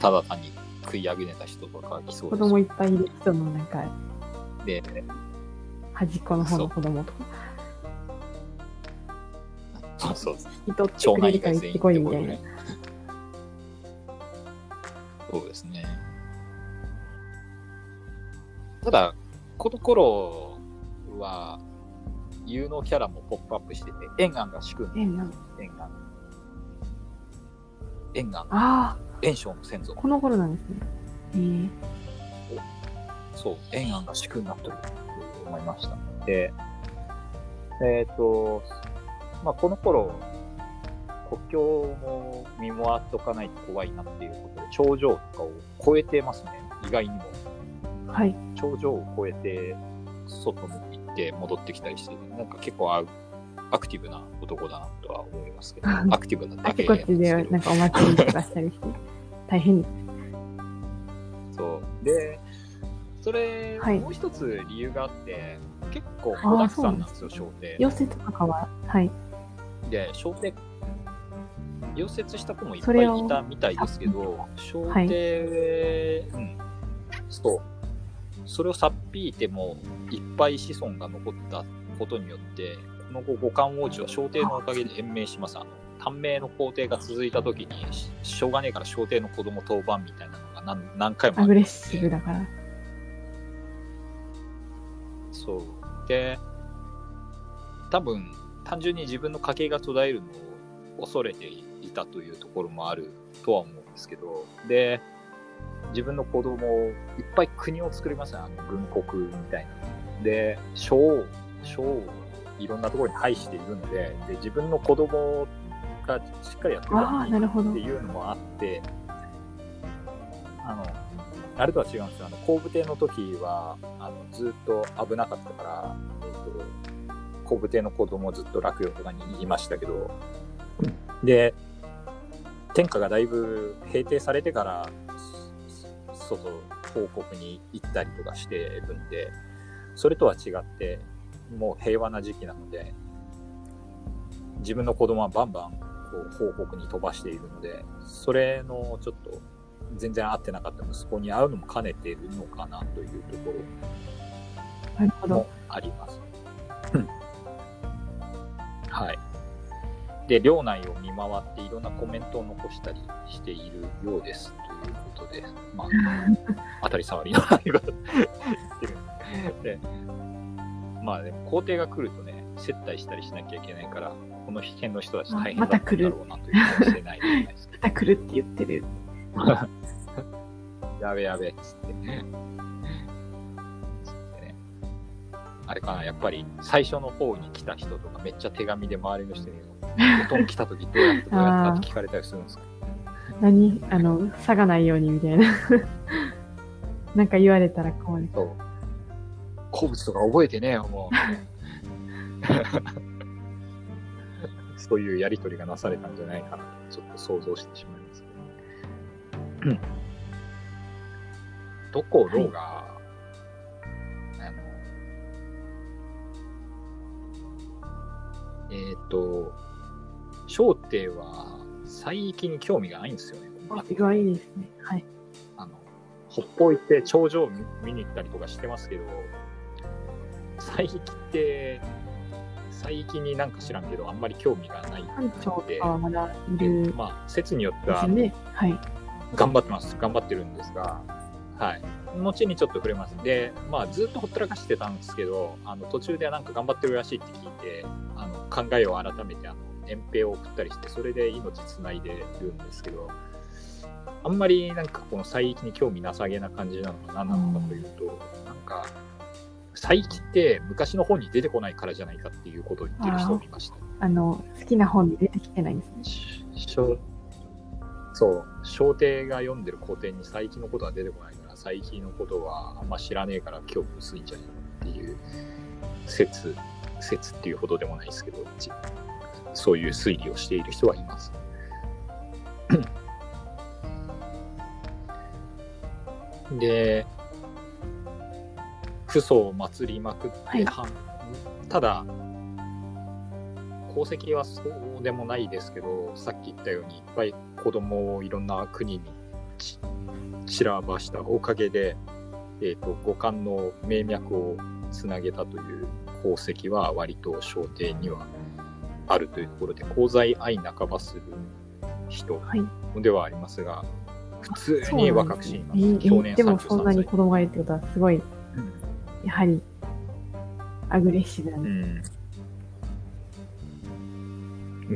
ただ単に食いあぐねた人とか来そう子です供いっぱいいる人のなんか、で、端っこの方の子供とか。そう人って町くれるから行ってこいみたい。そうですね。ただ、この頃は、有能キャラもポップアップしてて、円安が主君、えなん円安。円安、ああ、円章の先祖。この頃なんですね。えー、そう、円安が主君になってると思いました。で、えっ、と、まあ、この頃、国境も見回っとかないと怖いなっていうことで、頂上とかを超えてますね。意外にも。はい。頂上を越えて、外に行って戻ってきたりして、なんか結構アアクティブな男だなとは思いますけど、アクティブなあだけちこちでなんかお祭りとかしたりして、大変でそう。で、それ、はいもう一つ理由があって、結構子だくさんなんですよ、小艇。溶接とかは、はい。で、小艇、溶接した子もいっぱいいたみたいですけど、小艇、はいうん、そう。それをさっぴいても、いっぱい子孫が残ったことによって、この後、五冠王子は小艇のおかげで延命します。あの、短命の皇帝が続いた時に、ししょうがねえから小艇の子供当番みたいなのが何何回もあアグレッシブだから。そう。で、多分、単純に自分の家系が途絶えるのを恐れていたというところもあるとは思うんですけど、で、自分の子供をいっぱい国を作りますね、あの軍国みたいな。で、将王、将王をいろんなところに配しているので、で自分の子供がしっかりやってるああ、なるほどって。いうのもあって、あの、あれとは違うんですよ。あの、後部艇の時は、あの、ずっと危なかったから、えっと、後部艇の子供ずっと落葉とかにいましたけど、で、天下がだいぶ平定されてから、そ外、報告に行ったりとかしてるんで、それとは違って、もう平和な時期なので、自分の子供はバンバンこう報告に飛ばしているので、それのちょっと全然合ってなかった息子に会うのも兼ねているのかなというところも。あります。はい。で、領内を見回っていろんなコメントを残したりしているようですということで、まあ、当たり障りのないこと言ってる。で、まあでも皇帝が来るとね、接待したりしなきゃいけないから、この辺の人たち大変だったんだろうなというかもしれないじゃないですか。また来るって言ってる。やべやべっつって。つってね。あれかな、やっぱり最初の方に来た人とかめっちゃ手紙で周りの人に、ボトン来た時どうやったどうやったって聞かれたりするんですか？何？あの、差がないようにみたいな。なんか言われたら困る。そう。好物とか覚えてねえよ、もう。そういうやりとりがなされたんじゃないかなと、ちょっと想像してしまいますけど。うんどころが、あの、えっ、と、小帝は、西域に興味がないんですよね。あ意外ですね。はい。あの、北方行って頂上を見見に行ったりとかしてますけど、西域って、西域になんか知らんけど、あんまり興味がない班長とでまだいるまあ、説によってはね。はい。頑張ってます。頑張ってるんですが、はい。後にちょっと触れます。で、まあ、ずっとほったらかしてたんですけど、あの、途中でなんか頑張ってるらしいって聞いて、あの、考えを改めて、あの、遠平を送ったりして、それで命つないでるんですけど、あんまりなんかこの西域に興味なさげな感じなのが何なのかというと、なんか、西域って昔の本に出てこないからじゃないかっていうことを言ってる人を見ました。あの、好きな本に出てきてないんですね。し小そう、小帝が読んでる古典に佐伯のことは出てこないから、佐伯のことはあんま知らねえから興味薄いんじゃないのっていう説、説っていうほどでもないですけど、そういう推理をしている人はいます。で、父祖を祭りまくって、はいはただ、功績はそうでもないですけど、さっき言ったようにいっぱい子供をいろんな国にち散らばしたおかげで、えっ、と、五冠の命脈をつなげたという功績は割と小帝にはあるというところで、功罪愛半ばする人はい。ではありますが、普通に若く死にます。少年えでもそんな33歳。に子供がいるってことはすごい、うんやはり、アグレッシブなうんん。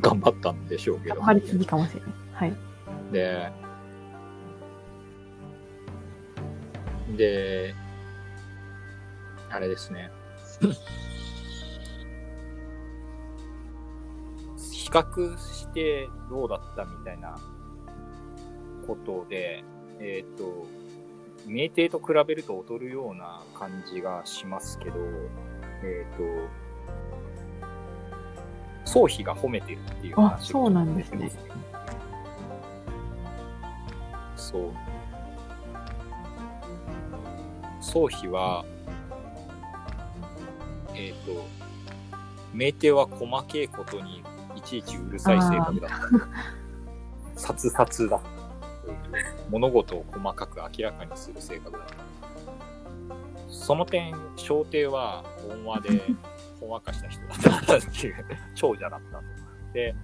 頑張ったんでしょうけど。張りすぎかもしれない。はい。で、で、あれですね。比較してどうだったみたいなことで、えっ、と、名帝と比べると劣るような感じがしますけど、えっ、と、宗妃が褒めてるっていうあ、話そうなんですね。そう。宗妃は、えっ、と、名帝は細けいことにいちいちうるさい性格だった。殺殺だった。物事を細かく明らかにする性格だった。その点、小帝は温和で、ほんわかした人だったっていう、長者だったと。で、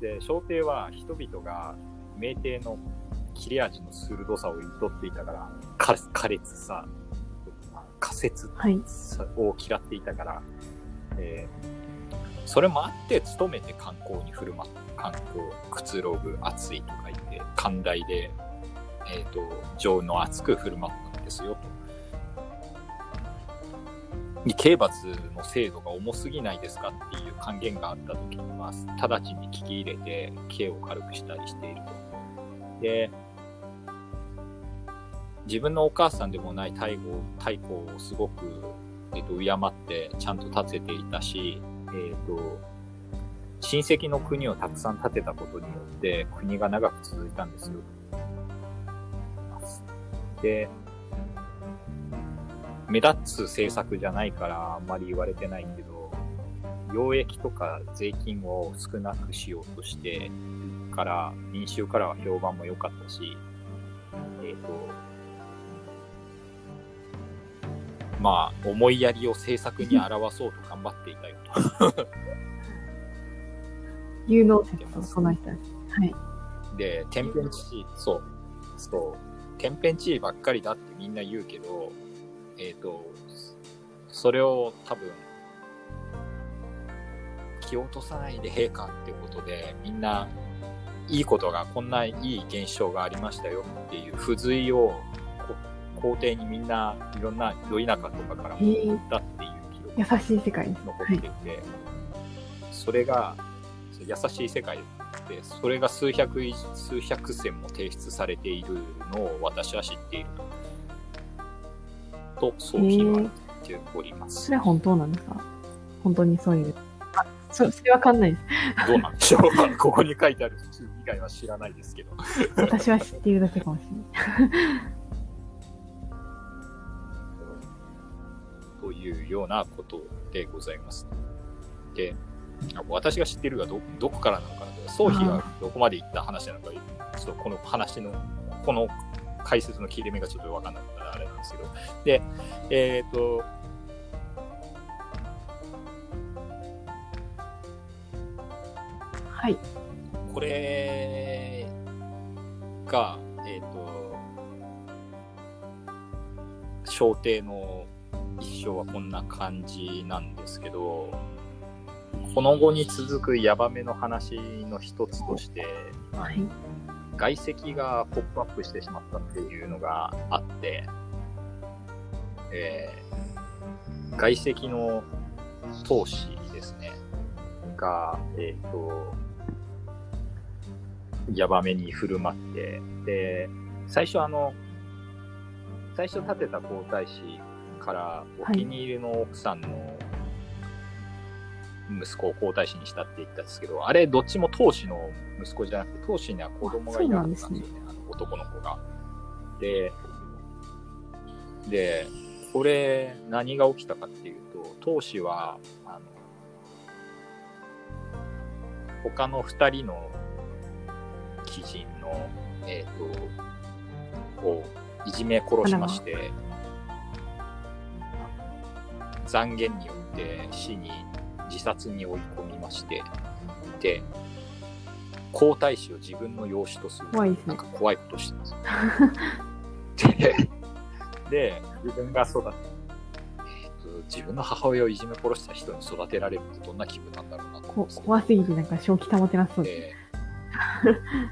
で、小帝は人々が名帝の切れ味の鋭さを言い取っていたから、か苛烈さ、仮説はい。を嫌っていたから、えーそれもあって、努めて観光に振る舞った。観光、くつろぐ、暑いとか言って、寛大で、えっ、と、情の熱く振る舞ったんですよ、と。刑罰の制度が重すぎないですかっていう還元があった時には、直ちに聞き入れて、刑を軽くしたりしていると。で、自分のお母さんでもない太后太后をすごく、えっと敬ってちゃんと立てていたし、えっと親戚の国をたくさん建てたことによって国が長く続いたんですよ。で、目立つ政策じゃないからあんまり言われてないけど、溶液とか税金を少なくしようとしてから、民衆からは評判も良かったし、えっ、と、まあ、思いやりを政策に表そうと頑張っていたよと。有能説を備えた。はい。で、天変地異、そう、そう、天変地異ばっかりだってみんな言うけど、えっ、と、それを多分、気を落とさないで陛下ってことで、みんな、いいことが、こんないい現象がありましたよっていう付随を、こ皇帝にみんないろんなど田舎とかからも言ったっていう記録優しい世界。残ってはい。て、それが優しい世界でそれが数百以数百選も提出されているのを私は知っているとそうへ言わておりますそれは本当なんですか？本当にそういう。あ、そそれわかんないです。どうなんでしょうここに書いてある以外は知らないですけど私は知っているだけかもしれない。いうようなことでございますであ私が知っているがどどこからなのかなと宗妃がどこまで行った話なのかちょっとこの話のこの解説の切れ目がちょっと分かんなかったらあれなんですけどでえっ、とはい。これがえっ、と小帝の一生はこんな感じなんですけどこの後に続くヤバめの話の一つとしてはい。外籍がポップアップしてしまったっていうのがあって、えー外籍の投資ですね、が、えっ、と、ヤバめに振る舞って、で、最初あの、最初立てた皇太子からお気に入りの奥さんの息子を皇太子にしたって言ったんですけど、あれどっちも当主の息子じゃなくて、当主には子供がいなかったんですよね、あの男の子が。で、で、これ何が起きたかっていうと、当主は、あの、他の二人の貴人の、えっ、と、をいじめ殺しまして、残言によって死に自殺に追い込みまして、て、皇太子を自分の養子とする。怖いねなんか。怖いことしてるん ですよ。で、で自分が育て、えーと、自分の母親をいじめ殺した人に育てられるってどんな気分なんだろうなと怖すぎてなんか正気保てなそうです。えー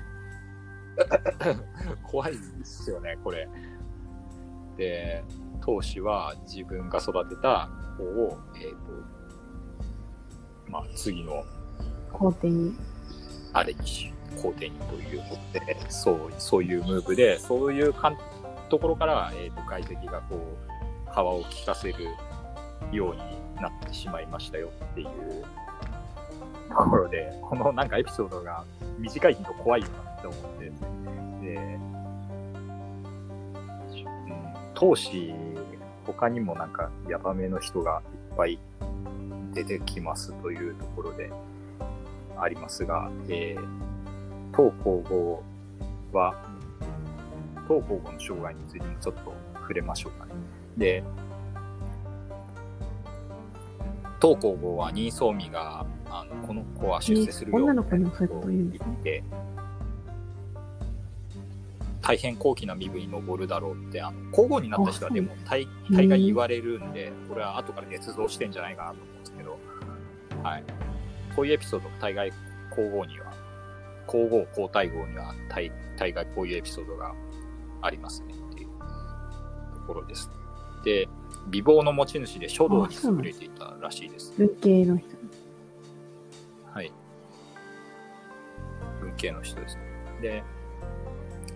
怖いですよね、これ。で、当主は自分が育てた子を、えっ、と、まあ、次の皇帝に。あれにし、皇帝にということで、そう、そういうムーブで、そういうかんところから、えっ、と、外敵がこう、幅を利かせるようになってしまいましたよっていうところで、このなんかエピソードが短いけど怖いよなって思って、で、うん、当時、他にもなんかヤバめの人がいっぱい出てきますというところでありますが、えー、当皇后は、当皇后の生涯についてもちょっと触れましょうかね。で、当皇后は新宗美が、あの、この子は出世するよ女の子にもそういうこと言うんですね言って、大変高貴な身分に上るだろうって、あの、皇后になった人はでも大大概言われるんで、これは後から捏造してんじゃないかなと思うんですけど、はい。こういうエピソードが大概皇后には、皇后皇太后には大大概こういうエピソードがありますねっていうところです。で、美貌の持ち主で書道に優れていたらしいです。文系の人。はい。文系の人ですね。で、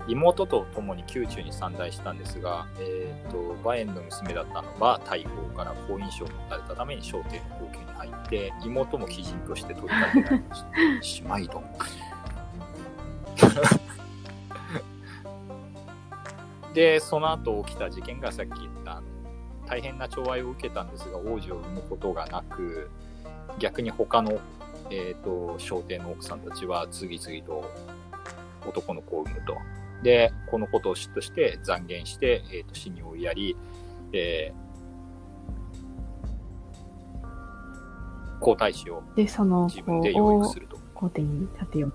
妹と共に宮中に参内したんですが、えっ、と、馬燕の娘だったのは大公から好印象を持たれたために商店の後宮に入って、妹も貴人として取り立てられました。しまいと。で、その後起きた事件がさっき言った、大変な寵愛を受けたんですが、王子を産むことがなく、逆に他のえっ、と、商店の奥さんたちは次々と男の子を産むと。で、このことを嫉妬して残言して、えっ、と、死に追いやり、えー、皇太子を自分で養育すると。皇帝に立てよう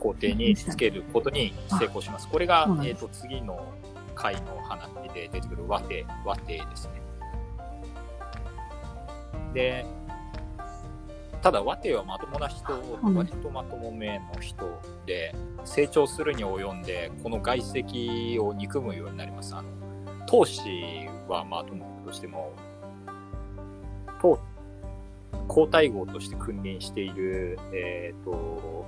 皇帝につけることに成功します。これがえっ、と、次の回の話で出てくる和帝、和帝ですね。で、ただ和帝はまともな人、割とまともめの人で、成長するに及んで、この外籍を憎むようになります。あの、当主はまあともとしても、当皇太后として君臨している、えっ、と、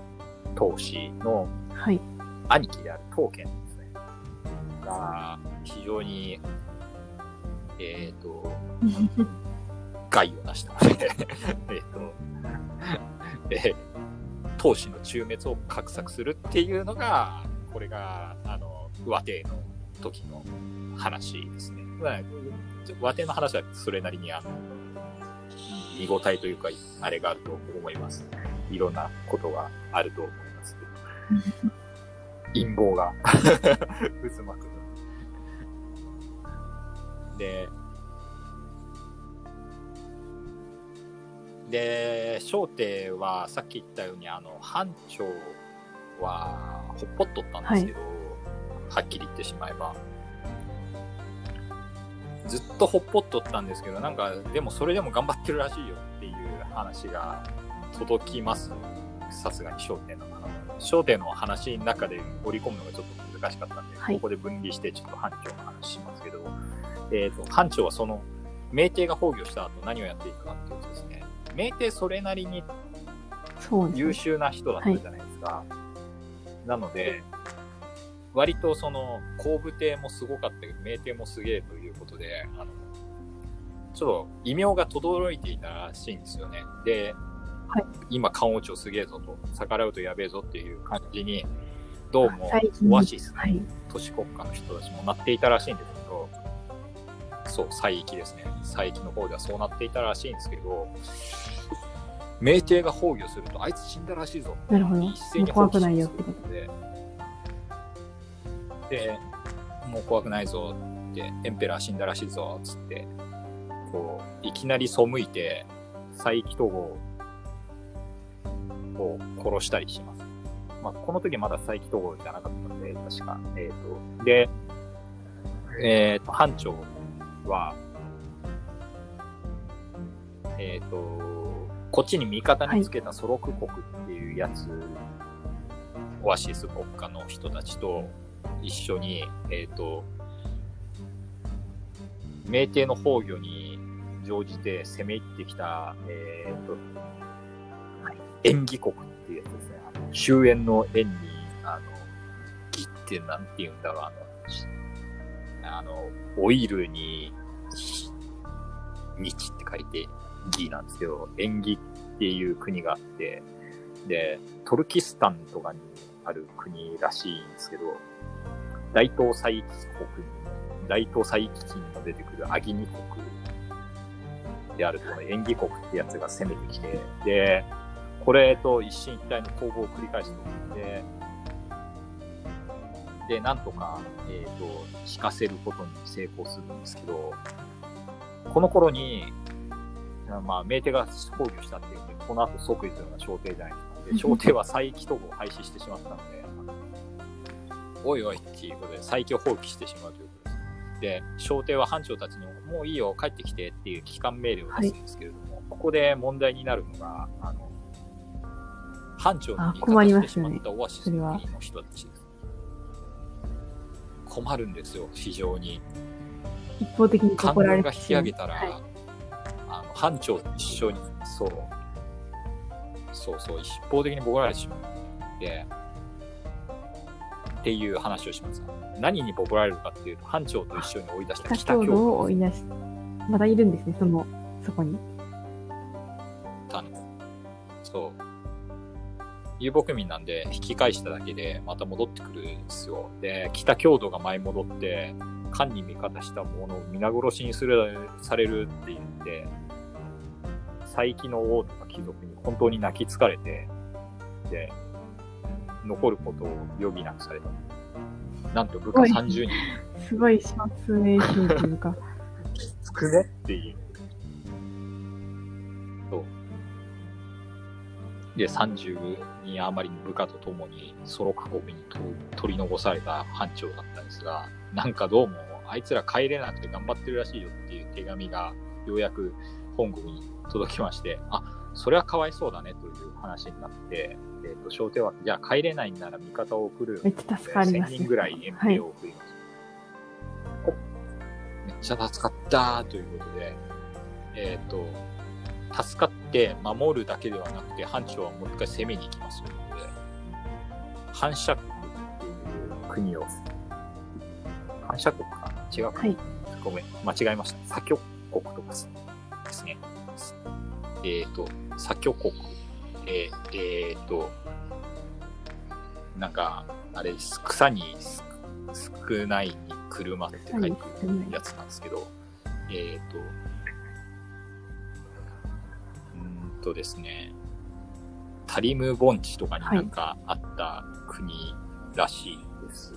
当主のはい。兄貴である当家ですね。が、非常に、えっ、と、害をなしたので、えっと、えー、当主の中滅を画策するっていうのが、これが、あの、和帝の時の話ですね。まあ、和帝の話はそれなりに、あの、見応えというか、あれがあると思います。いろんなことがあると思いますけど。陰謀が 渦巻く。で、で、小帝はさっき言ったように、あの、班長はほっぽっとったんですけど、はっきり言ってしまえば。ずっとほっぽっとったんですけど、なんか、でもそれでも頑張ってるらしいよっていう話が届きます。さすがに商店の話。商店の話の中で織り込むのがちょっと難しかったんで、はいここで分離してちょっと班長の話しますけど、えっ、と、班長はその、名帝が崩御した後何をやっていくかっていうとですね、名帝それなりに。優秀な人だったじゃないですか。なので、割とその、後部帝もすごかったけど、名帝もすげえということで、あの、ちょっと異名が轟いていたらしいんですよね。で、はい今、漢王朝すげえぞと、逆らうとやべえぞっていう感じに、どうも、オアシスの。都市国家の人たちもなっていたらしいんですけど、そう、西域ですね。西域の方ではそうなっていたらしいんですけど、名帝が崩御すると、あいつ死んだらしいぞ。なるほど。も一斉にう怖くないよってこと。るで、で、もう怖くないぞって、エンペラー死んだらしいぞ、つって、こう、いきなり背いて、佐伯統合を殺したりします。まあ、この時まだ佐伯統合じゃなかったので、確か。えっ、と、で、えっ、と、班長は、えっ、と、こっちに味方につけたソロク国っていうやつ、オアシス国家の人たちと一緒に、えっ、と、明帝の崩御に乗じて攻め入ってきた、えっ、と、縁起国っていうやつですね。終焉の縁に、あの、義ってなんて言うんだろう、あの、あの、オイルに、日って書いて義なんですけど、縁起っていう国があって、で、トルキスタンとかにある国らしいんですけど、大東佐伯国、大東佐伯地にも出てくるアギニ国であるこの縁起国ってやつが攻めてきて、で、これと一進一退の攻防を繰り返していて、で、なんとか、えっ、と、引かせることに成功するんですけど、この頃に、まあ、明帝が崩御したっていうんで、この後即位するのが小帝じゃないですか。で、小帝は再起統合を廃止してしまったので、おいおいっていうことで、再起を放棄してしまうということです。で、小帝は藩長たちにもういいよ、帰ってきてっていう帰還命令を出すんですけれども、ここで問題になるのが、あの、藩長の味方してしまったオアシスの国の人たちです。困るんですよ、非常に。一方的に官怒られ軍が引き上げたら、はい班長と一緒に、そう、そうそう、一方的にボコられてしまう。で、っていう話をします。何にボコられるかっていうと、班長と一緒に追い出した北北京を追い出し、まだいるんですね、その、そこに。たの。そう。遊牧民なんで、引き返しただけで、また戻ってくるんですよ。で、北郷土が舞い戻って、官に味方した者を皆殺しにする、されるって言って、佐伯の王とか貴族に本当に泣きつかれて、で、残ることを余儀なくされた。なんと部下おい30人すごい少数名数というか、少ね？っていう。そう。で、30人余りの部下と共にソロカ国にと取り残された班長だったんですが、なんかどうも、あいつら帰れなくて頑張ってるらしいよっていう手紙がようやく本国に届きまして、あ、それはかわいそうだねという話になって、えっ、と、小手は、じゃあ帰れないんなら味方を送るよめっちゃ助かります1000人ぐらい遠兵を送ります。おめっちゃ助かったーということで、えっ、と、助かって守るだけではなくて、班長はもう一回攻めに行きますということで、反射国っていう国を、反射国かな？違うかな、はい。ごめん、間違えました。左極国とかですね。えっ、と、左極国、えー、えーと、なんか、あれです、草にす少ないに車って書いてるやつなんですけど、えっ、と、うーんとですね、タリム盆地とかになんかあった国らしいです。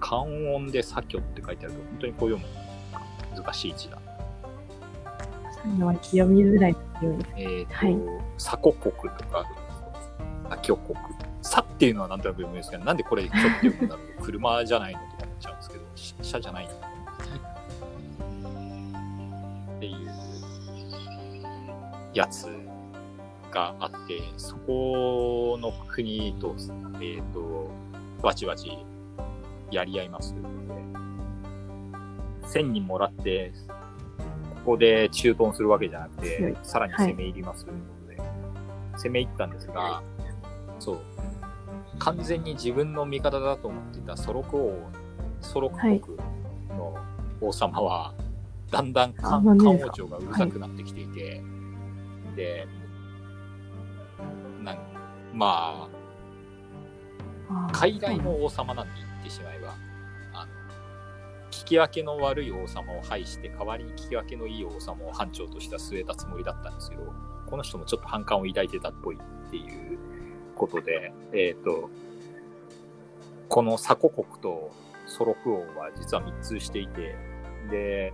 関音で左居って書いてあると、本当にこう読むの難しい字だ。読みづらいよね。えっ、と、はい鎖国国とか左居国。左っていうのはなんとなく読むんですけど、なんでこれ居って読むんだろう 車じゃないのとか思っちゃうんですけど、し車じゃないのっていうやつがあって、そこの国と、えっ、と、バチバチやり合います1000人もらって、ここで駐屯するわけじゃなくてさらに攻め入りますということで、攻め入ったんですが、そう、完全に自分の味方だと思っていたソロク王、ソロク国の王様は、だんだん漢あなんでですか？漢王朝がうるさくなってきていて、で、なんまあ、あー。海外の王様なんて言ってしまえば、き分けの悪い王様を排して、代わりに聞き分けのいい王様を班長としては据えたつもりだったんですけど、この人もちょっと反感を抱いてたっぽいっていうことで、えっ、と、この鎖国国とソロク王は実は密通していて、で、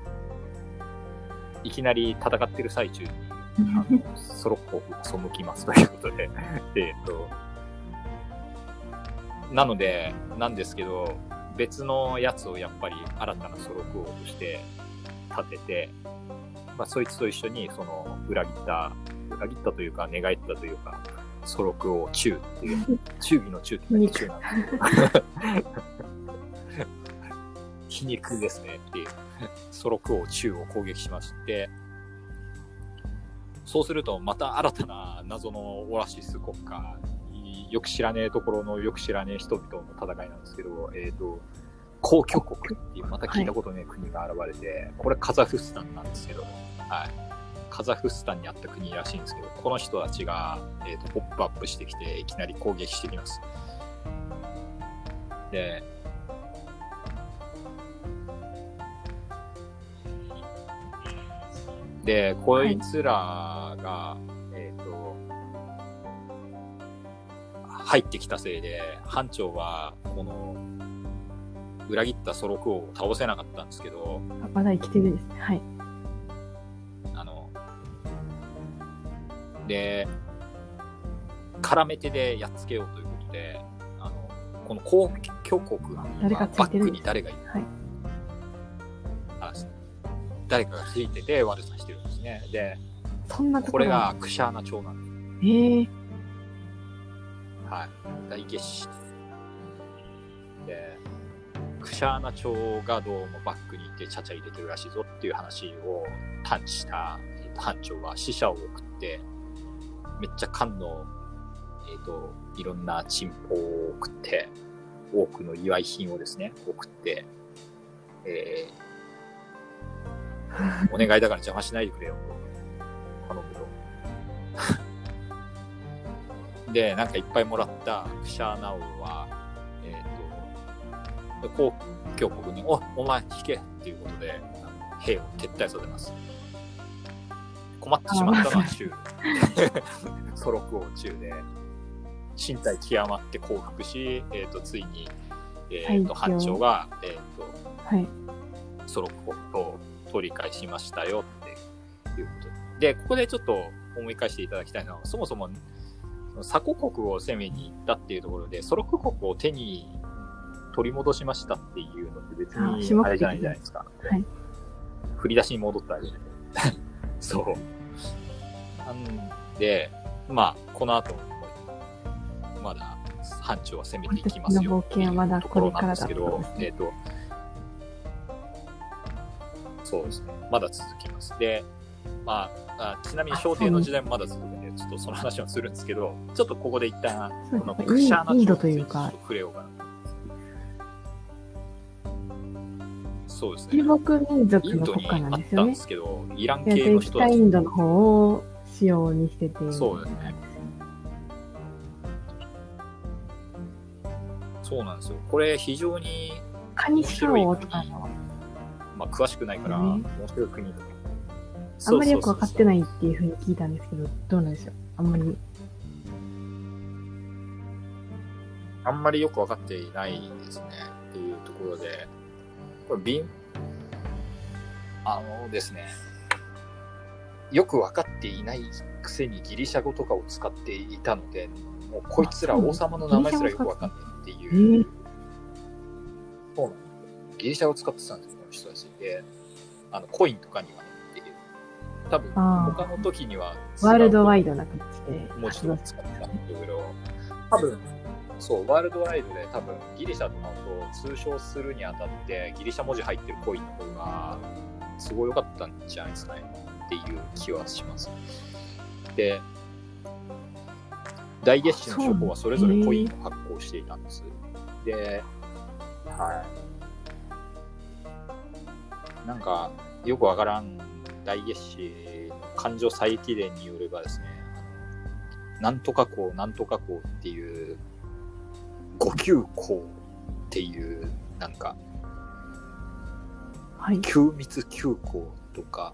いきなり戦ってる最中にあのソロコフ背きますということで、えっと、なので、なんですけど、別のやつをやっぱり新たなソロク王として立てて、まあ、そいつと一緒にその裏切った、裏切ったというか、寝返ったというか、ソロク王中っていう、忠義の中って言ったら中なんですけど皮肉ですねっていう、ソロク王中を攻撃しまして、そうするとまた新たな謎のオアシス国家、よく知らねえところのよく知らねえ人々の戦いなんですけど、えっ、と、公共国っていうまた聞いたことねえ国が現れて、これカザフスタンなんですけど、はい。カザフスタンにあった国らしいんですけど、この人たちが、えー、とポップアップしてきて、いきなり攻撃してきます。で、で、こいつらが、えっ、入ってきたせいで、班長は、この、裏切ったソロク王を倒せなかったんですけど、あまだ生きてるですね。はい。あの、で、絡め手でやっつけようということで、あの、この公共国がバックに誰がいるはい。あ誰かがついてて悪さしてるんですね。で、そんなとこれがクシャーナ朝なんです。ええはい。大決死。で、クシャーナ朝がどうもバックにいてちゃちゃ入れてるらしいぞっていう話を探知した、えーと班長は死者を送って、めっちゃ缶の、えっ、と、いろんな珍宝を送って、多くの祝い品をですね、送って、えー、お願いだから邪魔しないでくれよ、と頼むと。で、なんかいっぱいもらったクシャーナ王は、えっ、と、公共国に、お、お前引けっていうことで、兵を撤退させます。困ってしまったのは中。ソロク王中で、身体極まって降伏し、えっ、と、ついに、えっ、と、班長が、えっ、と、はい。ソロコを取り返しましたよっていうことで。で、ここでちょっと思い返していただきたいのは、そもそも、鎖国国を攻めに行ったっていうところで、ソロ国を手に取り戻しましたっていうのって別にあれじゃないじゃないですか。はい。振り出しに戻ったわけで。そう。なんで、まあ、この後、まだ班長は攻めていきますよ私の冒険はまだこれからだっていうところなんですけど、えっ、と、そうですね。まだ続きます。で、まあ、あちなみに小帝の時代もまだ続くちょっとその話はするんですけど、ちょっとここで一旦、このクシャーナインドというか、触れようかな。そうですね。中国民族の国家なんですよね。すけど、イランで系の人たち北インドの方を仕様にしてて。そうですね。そうなんですよ。これ非常に、カニシカ王とかの、まあ、詳しくないから、ね面白い国だあんまりよくわかってい。ないっていうふうに聞いたんですけど、どうなんでしょう？あんまり。あんまりよくわかっていないですね。っていうところで、これ、ビン、あのですね、よくわかっていないくせにギリシャ語とかを使っていたので、もうこいつら王様の名前すらよくわかんないってえいう。ー、そうなんですよギリシャ語を使ってたんですよ、この人たちで。あの、コインとかには。多分、他の時には、ワールドワイドドな形で文字とか活動し使ってたんだけど、多分、そう、ワールドワイドで多分、ギリシャとかと通称するにあたって、ギリシャ文字入ってるコインの方が、すごい良かったんじゃないですかね、っていう気はします。で、大月氏の諸侯はそれぞれコインを発行していたんです。で、はい。なんか、よくわからん大月氏の感情再起伝によればですね、なんとか校、なんとか校っていう、五級校っていう、なんか、はい。旧密急行とか、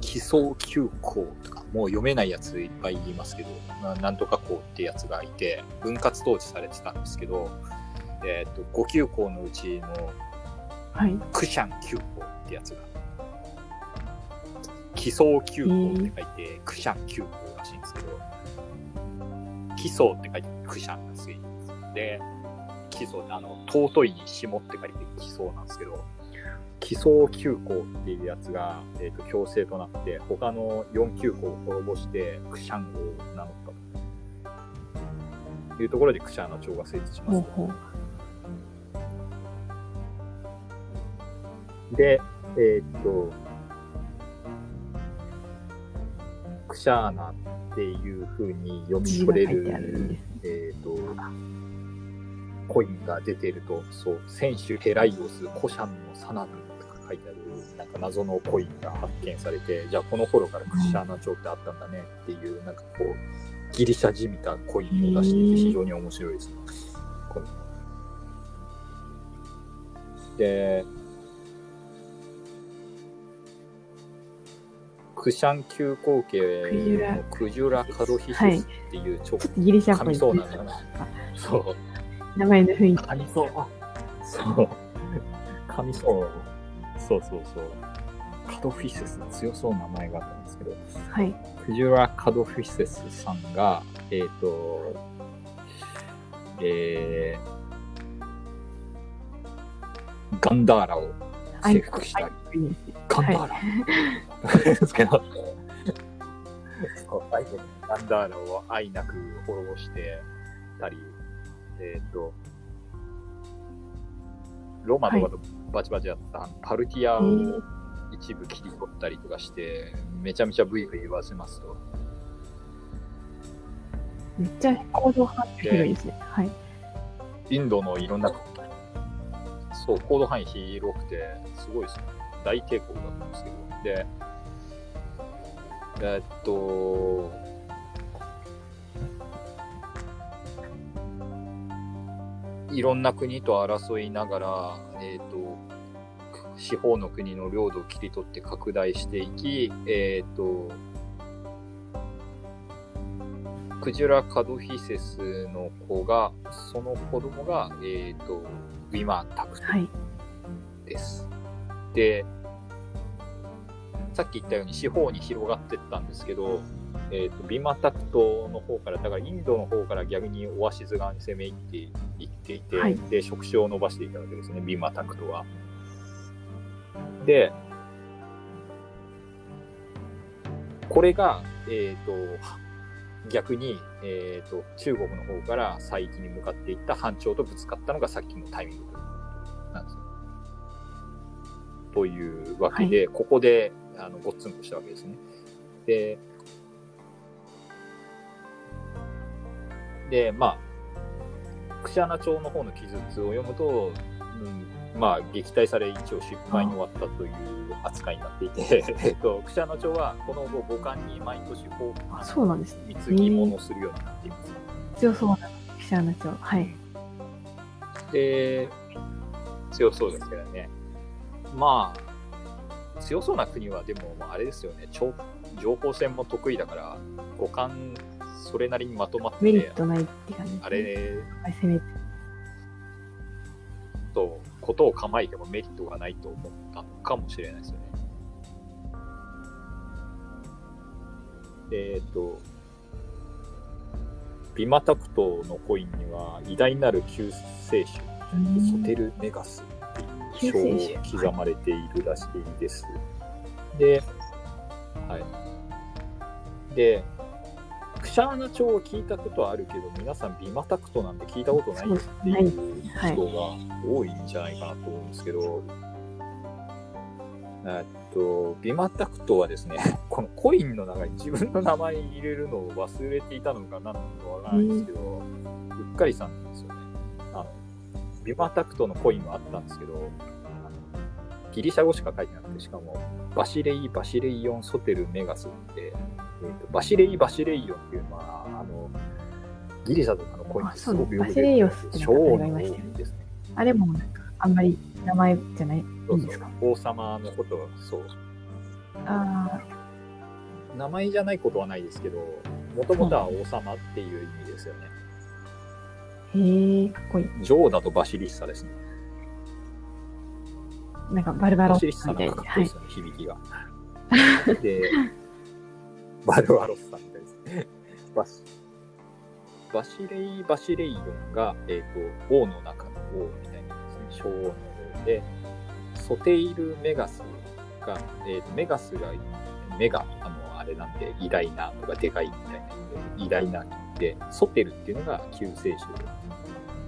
奇想急行とか、もう読めないやついっぱい言いますけど、まあなんとか校ってやつがいて、分割統治されてたんですけど、えっ、と、5級校のうちのはい。クシャン急行ってやつが、奇想急行って書いて、クシャン急行らしいんですけど、奇想って書いてクシャンがついてで、奇想あの、尊いに下って書いて奇想なんですけど、奇想急行っていうやつが、えー、と強制となって、他の4急行を滅ぼして、クシャンを名乗ったというところでクシャーナ朝が成立します。ほうほう。で、えーっと、クシャーナっていう風に読み取れるるです、えーっと、コインが出てると、そう、選手ヘライオス、コシャンのサナヌとか書いてある、なんか謎のコインが発見されて、じゃあこの頃からクシャーナ朝ってあったんだねっていう、なんかこう、ギリシャじみたコインを出していて非常に面白いですね。で、クシャン急行家のクジュラ・カドヒシスっていう超ちょっとギリシャっぽいそうなんだよな。そう。名前の雰囲気。噛みそう。そう。噛みそう。そうそうそう。カドフィセス、強そうな名前があったんですけど、はい。クジュラ・カドフィセスさんが、えっ、と、えー、ガンダーラを征服したい。いいですね。ガンダーラ、ですけど、相手にガンダーラを愛なく滅ぼしてたり、えっ、と、ローマとかとバチバチやった、パルティアをえー一部切り取ったりとかして、めちゃめちゃブイブイ言わせますと。めっちゃ行動範囲広いですね。はい。インドのいろんな、そう、行動範囲広くて、すごいですね。大帝国だったんですけど。で、えっと、いろんな国と争いながら、えっと、四方の国の領土を切り取って拡大していき、えっと、クジュラ・カドフィセスの子が、その子供が、えっ、と、ウィマ・タクトはい。です。で、さっき言ったように四方に広がってったんですけど、えっ、と、ビマタクトの方から、だからインドの方から逆にオアシズ側に攻め入っていっていて、はいで、触手を伸ばしていたわけですね、ビマタクトは。で、これが、えっ、と、逆に、えー、と中国の方から西域に向かっていった班長とぶつかったのがさっきのタイミングなんですよ。というわけで、ここであのごっつんとしたわけですね。で、で、まあ、クシャナ朝の方の記述を読むと、うん、まあ、撃退され一応失敗に終わったという扱いになっていて、えっと、クシャナ朝はこの後五冠に毎年報あ、そうなんですね。貢ぎ物をするようになっています。強そうな記者の長。はい。で、強そうですけどね。まあ、強そうな国はでも、まああれですよね、超情報戦も得意だから、五冠、それなりにまとまっててメリッ、トないって感じね。あれはい、攻めて。と、ことを構えてもメリットがないと思ったのかもしれないですよね。えっ、と、ビマタクトのコインには偉大なる救世主、ソテルメガス章を刻まれているらしいです。で、はい。で、クシャーナ朝を聞いたことはあるけど、皆さんビマタクトなんて聞いたことないっていう人が多いんじゃないかなと思うんですけど、えっと、ビマタクトはですね、このコインの中に自分の名前入れるのを忘れていたのか何なのかわからないんですけど、うっかりさんですよビマタクトのコインはあったんですけど、ギリシャ語しか書いてなくて、しかも、バシレイ・バシレイオン・ソテル・メガスって、えーとバシレイ・バシレイオンっていうのは、あの、ギリシャとかのコインですごくよく出て超ありましたよねですね。あれもなんか、あんまり名前じゃない、いいんですか？王様のことはそう。あ名前じゃないことはないですけど、もともとは王様っていう意味ですよね。あ、へえ、かっこいい。女王だとバシリッサですね。なんかバルバロバッサシリッサなんかかっこいいです。よね、響きが。で、バルワロスさんみたいですね。バシバシレイ・バシレイヨンが、えっ、と、王の中の王みたいなですね、小王の王で、ソテイル・メガスが、えっ、と、メガスが、メガ、あの、あれなんで、偉大なとかでかいみたいな意味で、偉大なで、ソテルっていうのが救世主で、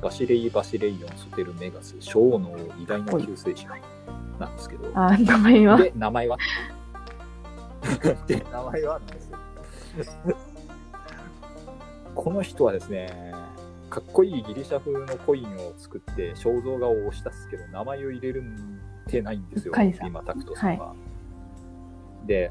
バシレイ・バシレイヨン、ソテル・メガス、小王の王偉大な救世主なんですけど、あ、名前は。で、名前は？で、名前はなんですよ。この人はですね、かっこいいギリシャ風のコインを作って肖像画を押し出すけど、名前を入れるってないんですよ、今タクトさんは。で、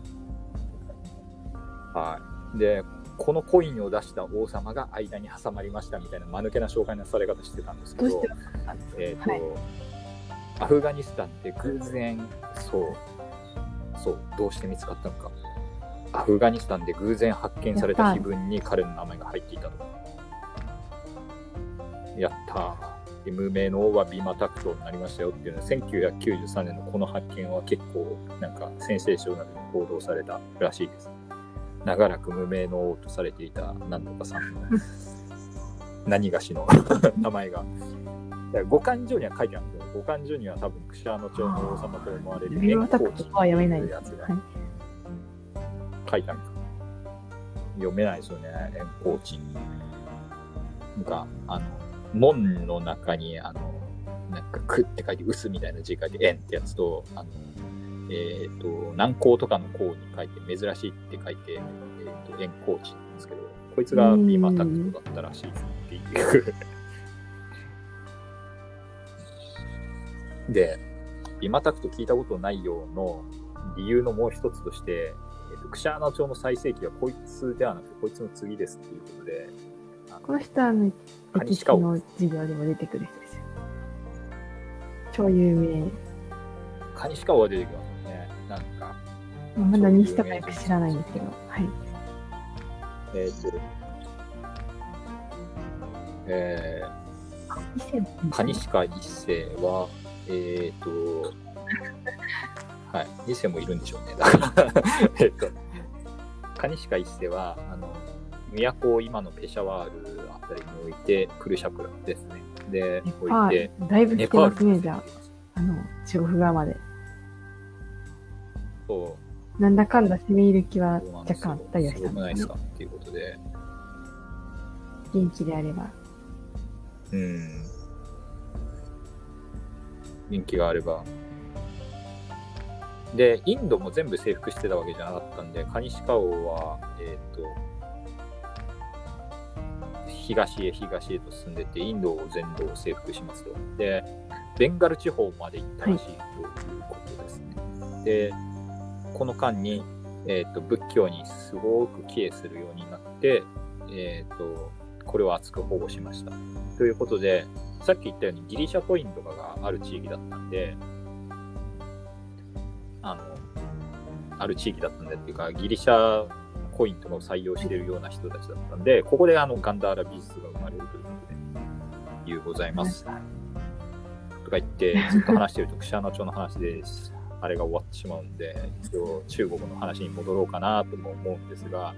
はい。で、このコインを出した王様が間に挟まりましたみたいな間抜けな紹介のされ方してたんですけどえっ、と、はいアフガニスタンって偶然、そう、そう、どうして見つかったのか。アフガニスタンで偶然発見された碑文に彼の名前が入っていたと。やったー。で無名の王はビマタクトになりましたよっていうのは、1993年のこの発見は結構、なんか、センセーショナルに報道されたらしいです。長らく無名の王とされていた何とかさんの 何がしの 名前が。五感所には書いてあるんですよ。五感所には多分、クシャーの長の王様と思われるビマタクトは読めないやつがはい書いてあるんですよ読めないですよね、円光地。なんか、あの、門の中に、あの、なんか、くって書いて、薄みたいな字書いて、円ってやつと、あの、えっ、と、南光とかの光に書いて、珍しいって書いて、えっ、と、円光地なんですけど、こいつがビーマタクトだったらしいっていう。で、ビマタクト聞いたことないようの理由のもう一つとして、えっと、クシャーナ朝の最盛期はこいつではなくて、こいつの次ですっていうことで、あのこの人はあのカ歴史の授業でも出てくる人ですよ。超有名。カニシカ王が出てきますまだ西とかよく知らないんですけど。はい。えっ、と、えー、カニシカ一世は、えっ、と、はい、二世もいるんでしょうね。だから えっと、カニシカ一世は、あの、都を今のペシャワールあたりに置いて、クルシャクラですね。で、置いて。だいぶ来てますね、じゃあ。あの、中国側まで。そう、なんだかんだ攻め入る気は若干あったりはしすたんですねごくないですか。っていうことで。元気であれば。うん。人気があれば。で、インドも全部征服してたわけじゃなかったんで、カニシカ王は、えっ、と、東へ東へと進んでって、インドを全土を征服しますと。で、ベンガル地方まで行ったらしいということですね。で、この間に、えっ、と、仏教にすごく帰依するようになって、えっ、と、これを厚く保護しました。ということで、さっき言ったようにギリシャコインとかがある地域だったんで、あの、ある地域だったんでっていうか、ギリシャコインとかを採用しているような人たちだったんで、ここであのガンダーラ美術が生まれるということで、いうございます。とか言って、ずっと話してると、クシャーナ朝の話で、あれが終わってしまうんで、一応中国の話に戻ろうかなとも思うんですが、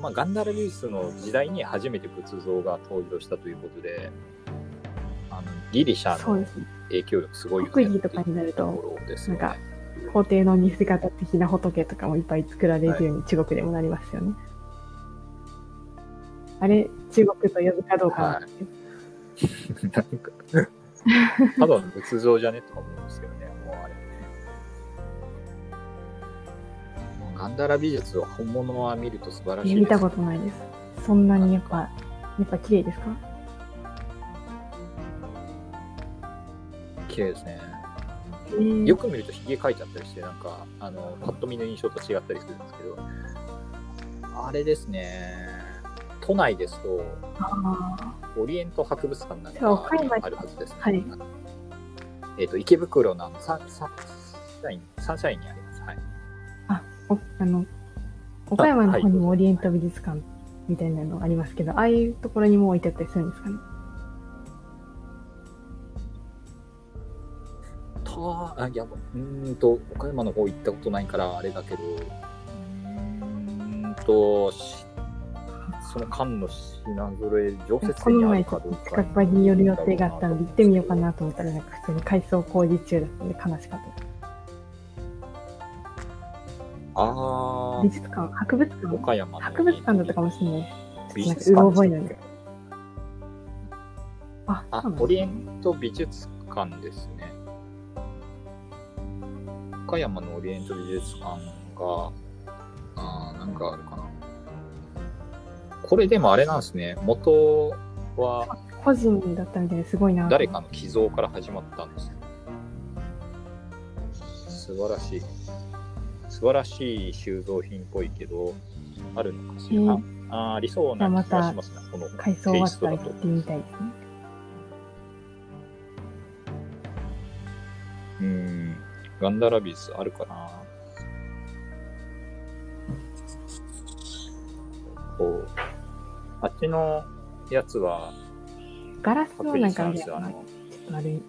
まあ、ガンダーラ美術の時代に初めて仏像が登場したということで、あのギリシャの。影響力すごいよね国技とかになるとっていうところですよね。なんか皇帝の似姿的な仏とかもいっぱい作られるように中国でもなりますよね。あれ、中国と呼ぶかどうかなんですけどなんか、ただの仏像じゃねとか思うんですけどもうガンダーラ美術は本物は見ると素晴らしいです。見たことないです。そんなにやっぱ、やっぱ綺麗ですか？綺麗ですね。えーよく見るとひげ描いちゃったりして、なんか、あの、パッと見の印象と違ったりするんですけど、あれですね、都内ですと、あオリエント博物館なんかあるはずですね。はいえっ、と、池袋のサンサンシャイン、サンシャインにあります。はい。ーおあの、岡山の方にもオリエント美術館みたいなのありますけど、ああいうところにも置いてあったりするんですかね？多か、あいや、うーんと、岡山の方行ったことないからあれだけど、うーんと、しその間の品揃え、常設の前ち。近くに寄る予定があったので行ってみようかなと思ったらなんか普通に改装工事中だったんで悲しかった。あ美術館、博物あ、館？岡山の。博物館だったかもしれない。美術館覚えなんででしたっけ。あ、あオリエント美術館ですね。岡山のオリエント美術館が、あーなんかあるかな。これでもあれなんですね。元は個人だったみたいですごいな。誰かの寄贈から始まったんですよ。素晴らしい。素晴らしい収蔵品っぽいけど、あるのかしら？えーあありそうな気がしますね。この改装終わったらテイストだと行ってみたいですね。うん。ガンダラビスあるかな？こう。あっちのやつは、ガラスのなんかさんですあのみたい。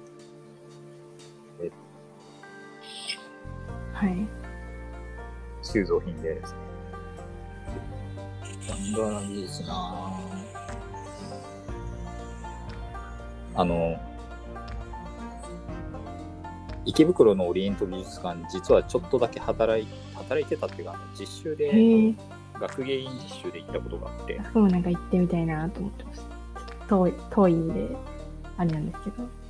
はい。収蔵品でですね。ガンダラビスなあの、池袋のオリエント美術館、実はちょっとだけ働い働いてたっていうか、実習へで、え。学芸員実習で行ったことがあって、あそこもなんか行ってみたいなと思ってました。遠い、遠いんで、あれなんですけど。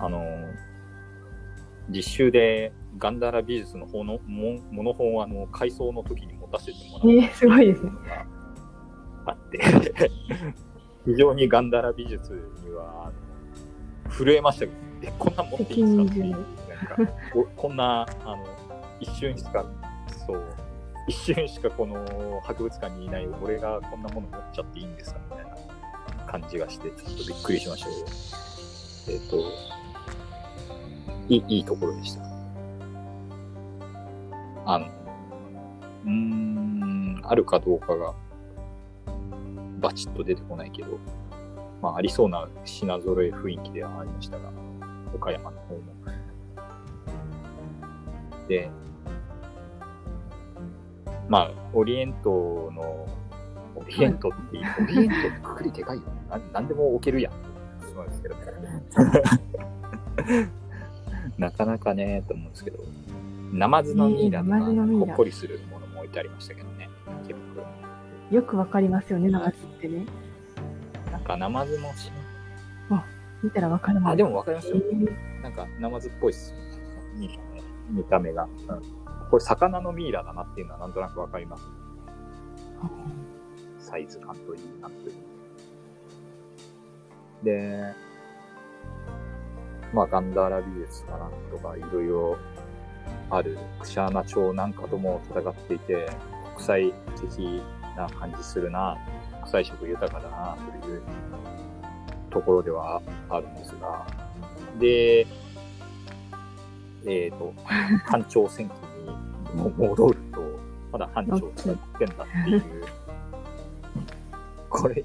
あの、実習でガンダラ美術の方のもモノ本をあの改装の時に持たせてもらったえー、すごいですね。があって、非常にガンダラ美術には震えましたけど、え、こんなん持っていいんですかっていう、なんかお こんな、あの、一瞬しか、そう、一瞬しかこの博物館にいない俺がこんなもの持っちゃっていいんですかみたいな感じがして、ちょっとびっくりしましたけど、えっ、と、いい、いいところでした。あの、うーん、あるかどうかが、バチッと出てこないけど、まあ、ありそうな品揃え雰囲気ではありましたが、岡山の方も。で、まあ、オリエントの、オリエントってオリエントってくくりでかいよ。ななんでも置けるやん。そうですけど。なかなかね、と思うんですけど、ナマズのミイラとか、ほっこりするものも置いてありましたけどね、池袋によくわかりますよね、ナマズってね。なんかナマズもし、見たらわかるあ、でもわかりますえよ。ーなんかナマズっぽいっす。見た目見た目が、うん。これ魚のミイラだなっていうのはなんとなくわかります。サイズ感といい、なんといい。で、まあ、ガンダーラ美術かなんとかいろいろあるクシャーナ町なんかとも戦っていて、国際的な感じするな、国際色豊かだな、というところではあるんですが、で、えっ、と、班長選挙に戻ると、まだ班長を使ってんだっていう、これ、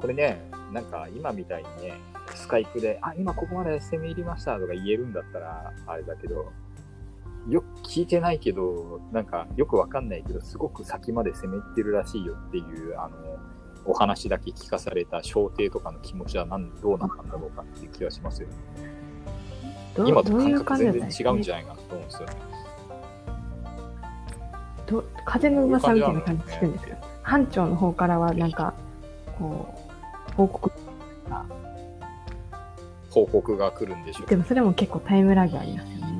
これね、なんか今みたいにね、スカイプで、あ、今ここまで攻め入りましたとか言えるんだったら、あれだけど、よく聞いてないけど、なんかよくわかんないけど、すごく先まで攻め入ってるらしいよっていう、あの、お話だけ聞かされた小帝とかの気持ちはなんどうなったんだろうかっていう気がしますよね。ど今と感覚全然違うんじゃないかなと思うんですよね。ど風の噂みたいな感じ聞くんですよ。班長の方からはなんか、こう、報告。報告が来るんでしょうでもそれも結構タイムラグありますよね。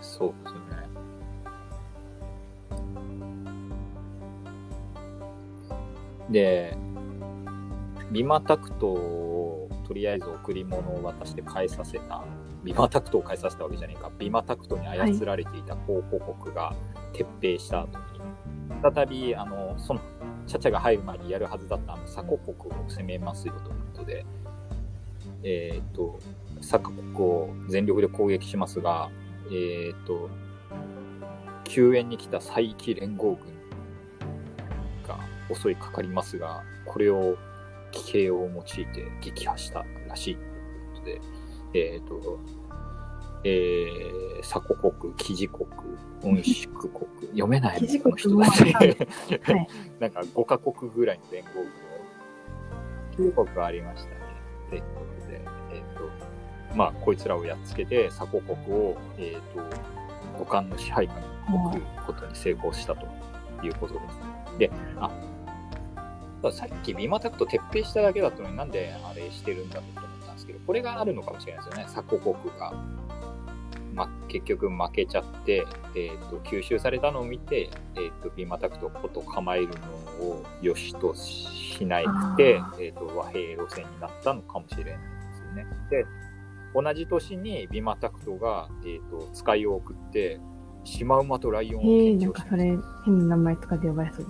そうですね。で、ビマタクトをとりあえず贈り物を渡して返させた、ビマタクトを返させたわけじゃねえか、ビマタクトに操られていた候補国が撤兵した後に、再び、あの、その、チャチャが入る前にやるはずだったあの、鎖国を攻めますよということで、えっ、と、鎖国を全力で攻撃しますが、えっ、と、救援に来た佐伯連合軍が襲いかかりますが、これを奇形を用いて撃破したらしいということで、えっ、と、えー、鎖国国、記事国、温宿国、読めない記事この国人たち。もはい。なんか5カ国ぐらいの連合軍を、9国ありましたね。ということで、えっ、と、まあ、こいつらをやっつけて、鎖国国を、えっ、と、五冠の支配下に置くことに成功したということです。で、あ、さっきビマタクト撤兵しただけだったのになんであれしてるんだろうと思ったんですけど、これがあるのかもしれないですよね。鎖国国が。ま、結局負けちゃって、えっ、と、吸収されたのを見て、えっ、と、ビマタクトこと構えるのを良しとしなくてあ、えっ、と、和平路線になったのかもしれないですよね。で、同じ年にビマタクトが、えっ、と、使いを送って、シマウマとライオンをへえ、献上しなんかそれ、変な名前とかで呼ばれそう。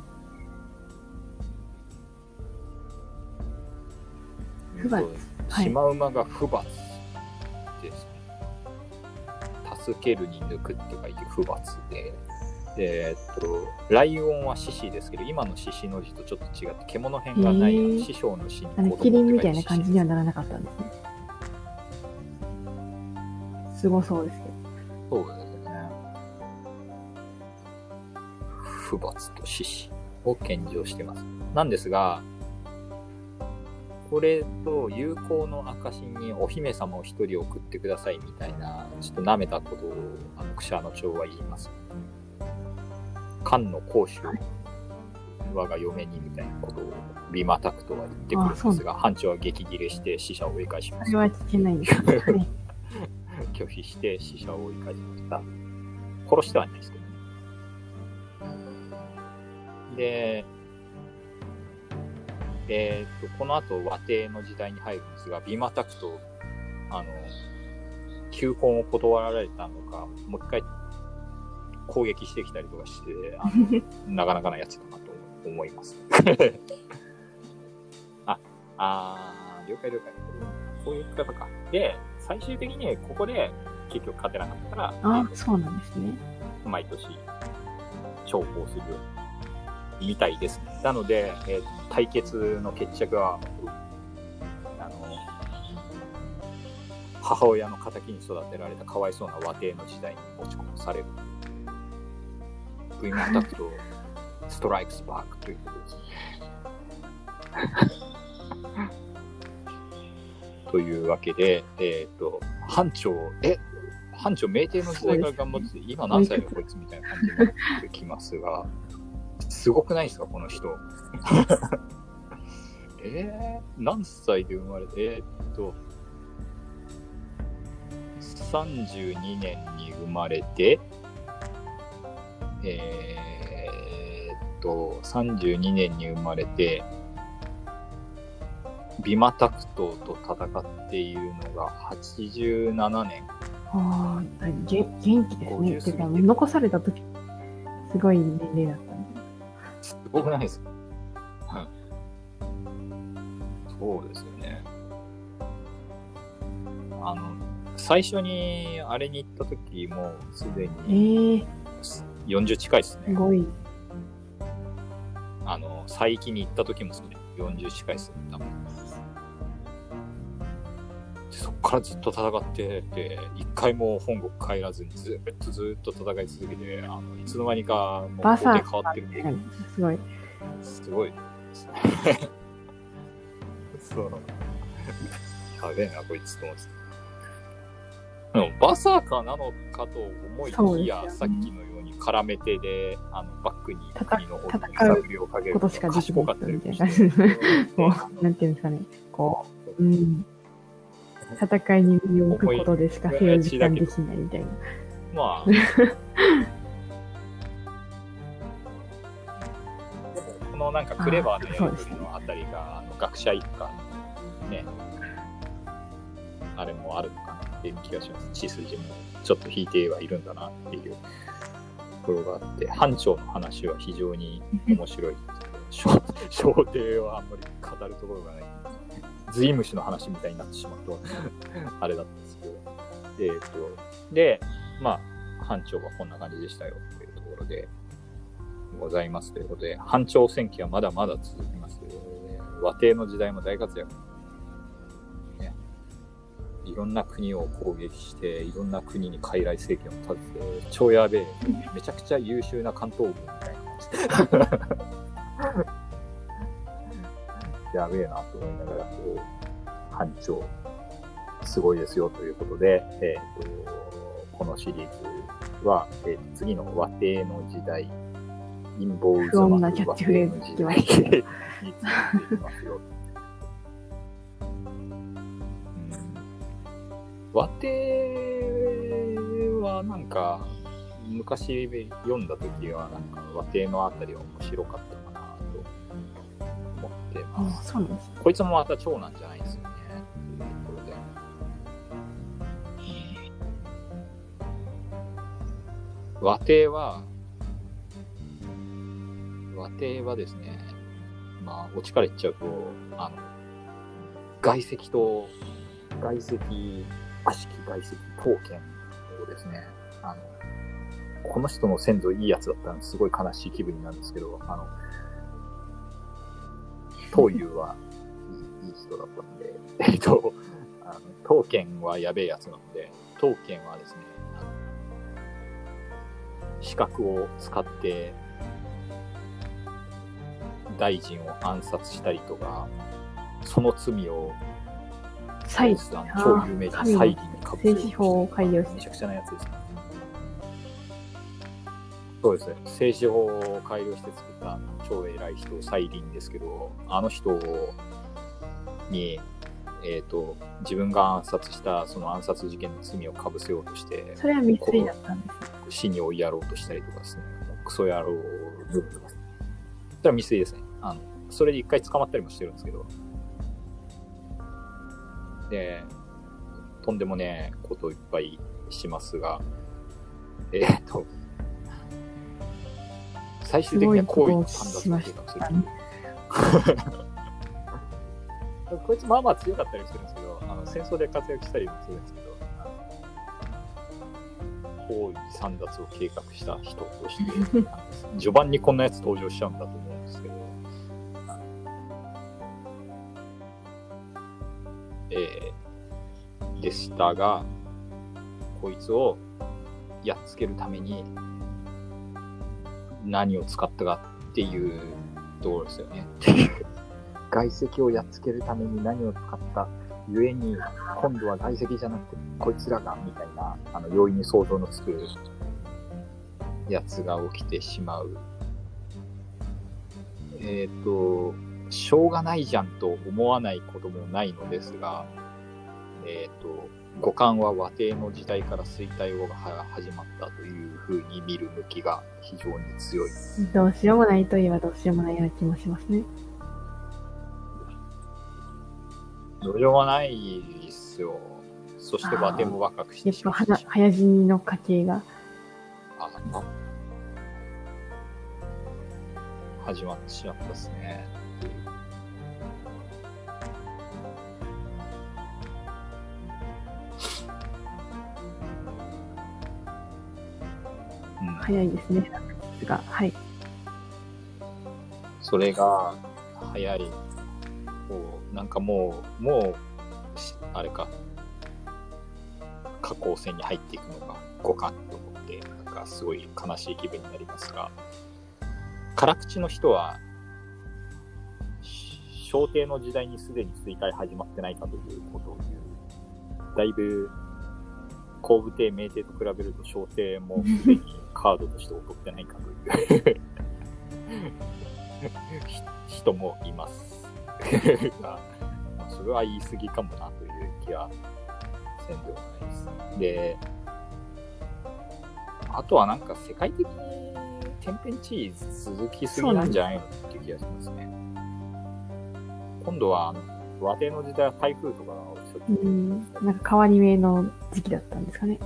不罰はいシマウマが不罰。助けるに抜くって書いて不罰で。でえっと、ライオンは獅子ですけど、今の獅子の字とちょっと違って、獣編がないへー師匠の死にあの、子供キリンみたいな感じにはならなかったんですね。すごそうですけど。そうですね。不罰と獅子を献上してます。なんですが、これと友好の証にお姫様を一人送ってくださいみたいな、ちょっと舐めたことを、あの、クシャの長は言います。漢の公主、我が嫁にみたいなことを、ビマタクトは言ってくるんですが、班長は激切れして死者を追い返しますあれ。は聞けないんですね。は い拒否して死者を追い返しました。殺してはないですけどね。で、えーっと、この後和帝の時代に入るんですが、ビマタクト、あの、求婚を断られたのか、もう一回攻撃してきたりとかして、あの なかなかなやつだなと思います。あ、あー、了解了解。そういう方か。で、最終的にここで結局勝てなかったから、あ、そうなんですね。毎年重宝するみたいです。なので、えー対決の決着は、あの、母親の仇に育てられたかわいそうな和帝の時代に持ち込まされる。グイマタクト、ストライクスバックということです。というわけで、えっ、と、班長、え、班長、酩酊の時代から頑張ってて、今何歳だこいつみたいな感じになってきますが、すごくないですか、この人。えー、何歳で生まれて、えーっと、32年に生まれて、えーっと、32年に生まれて、ビマタクトと戦っているのが87年。ああ、元気ですね。50てか、過ぎて残された時、すごい年齢だったんで。すごくないですか？はい。そうですよね。あの、最初にあれに行った時もうすでえにえ40近いですすね。ごい。あの、佐伯に行った時もすでに40近いですね、多分。でそっからずっと戦ってて、一回も本国帰らずにずっとずっと戦い続けて、あの、いつの間にかもうバサー工程変わってるすごい。すごい。そう。やべえな、こいつと思ってた。でも、バサーカーなのかと思いきや、さっきのように絡めてで、あの、バックに戦国の方に戦う揺さぶりをかけることしかかったり もう、なんていうんですかね。こう、うん。戦いに身を置くことでしか平時間できないみたいな。まあ。このなんかクレバーなやり取りのあたりが、あの学者一家ね、あれもあるのかなっていう気がします。血筋もちょっと引いてはいるんだなっていうところがあって、班長の話は非常に面白い 小小帝はあんまり語るところがない。ズイムシの話みたいになってしまうと、あれだったんですけど。えっ、と、で、まあ、班長はこんな感じでしたよっていうところでございますということで、反朝戦記はまだまだ続きますということで、和帝の時代も大活躍。ね、いろんな国を攻撃して、いろんな国に傀儡政権を立てて、超やべえ、めちゃくちゃ優秀な関東軍みたいな感じ。やべえなと思いながら、こう、班長、すごいですよということで、えっ、と、このシリーズは、えー次の和帝の時代、陰謀不穏なキャッチフレーズ聞きましについていきますよ。和帝はなんか、昔読んだ時は、なんか和帝のあたりは面白かったてあます。そうなんです。こいつもまた長男じゃないですよね。というところで。和帝は、和帝はですね、まあ、オチから言っちゃうと、あの、外石と、外石、悪しき外石刀剣をですね、あの、この人の先祖いいやつだったらすごい悲しい気分になるんですけど、あの、東遊はいいいい人だったので、えっと、あの刀剣はやべえやつなので、刀剣はですね、資格を使って、大臣を暗殺したりとか、その罪を、超有名人、サイリンにかぶせ政治法を改良しめちゃくちゃなやつですね。そうですね。政治法を改良して作った超偉い人、サイリンですけど、あの人に、えっ、と、自分が暗殺したその暗殺事件の罪をかぶせようとして、それは三井だったんです。死に追いやろうとしたりとかですね、クソ野郎それは未遂ですね。あの、それで一回捕まったりもしてるんですけど、で、とんでもねえことをいっぱいしますが、えっ、と、最終的には行為の判断を計画する。こいつまあまあ強かったりするんですけど、あの戦争で活躍したりもするんですけど、行為散奪を計画した人として、序盤にこんなやつ登場しちゃうんだと思うんですけど、えーでしたが、こいつをやっつけるために何を使ったかっていうところですよね。外石をやっつけるために何を使ったゆえに、今度は外石じゃなくて、こいつらが、みたいな、あの、容易に想像のつくやつが起きてしまう。えっ、と、しょうがないじゃんと思わないこともないのですが、えっ、と、五感は和帝の時代から衰退後が始まったというふうに見る向きが非常に強い。どうしようもないといえばどうしようもないような気もしますね。どうしようもないですよ。そして和帝も若くしやっぱてしまっ早死にの家系が。ああ始まってしまったですね。うん、早いですね。が、はい。それが早い。こうなんかもう、もう、あれか、下降線に入っていくのが五感と思って、なんかすごい悲しい気分になりますが、辛口の人は、し小帝の時代にすでに衰退始まってないかということを言う。だいぶ、後部帝、明帝と比べると小帝もすでにカードとして劣ってないかという ひ人もいます。がまあそれは言い過ぎかもなという気はせんではないです。で、あとはなんか世界的に天変地異続きすぎなんじゃないのっていう気がしますね。今度は和帝の時代は台風とかをちょっとうん。なんか変わり目の時期だったんですかね。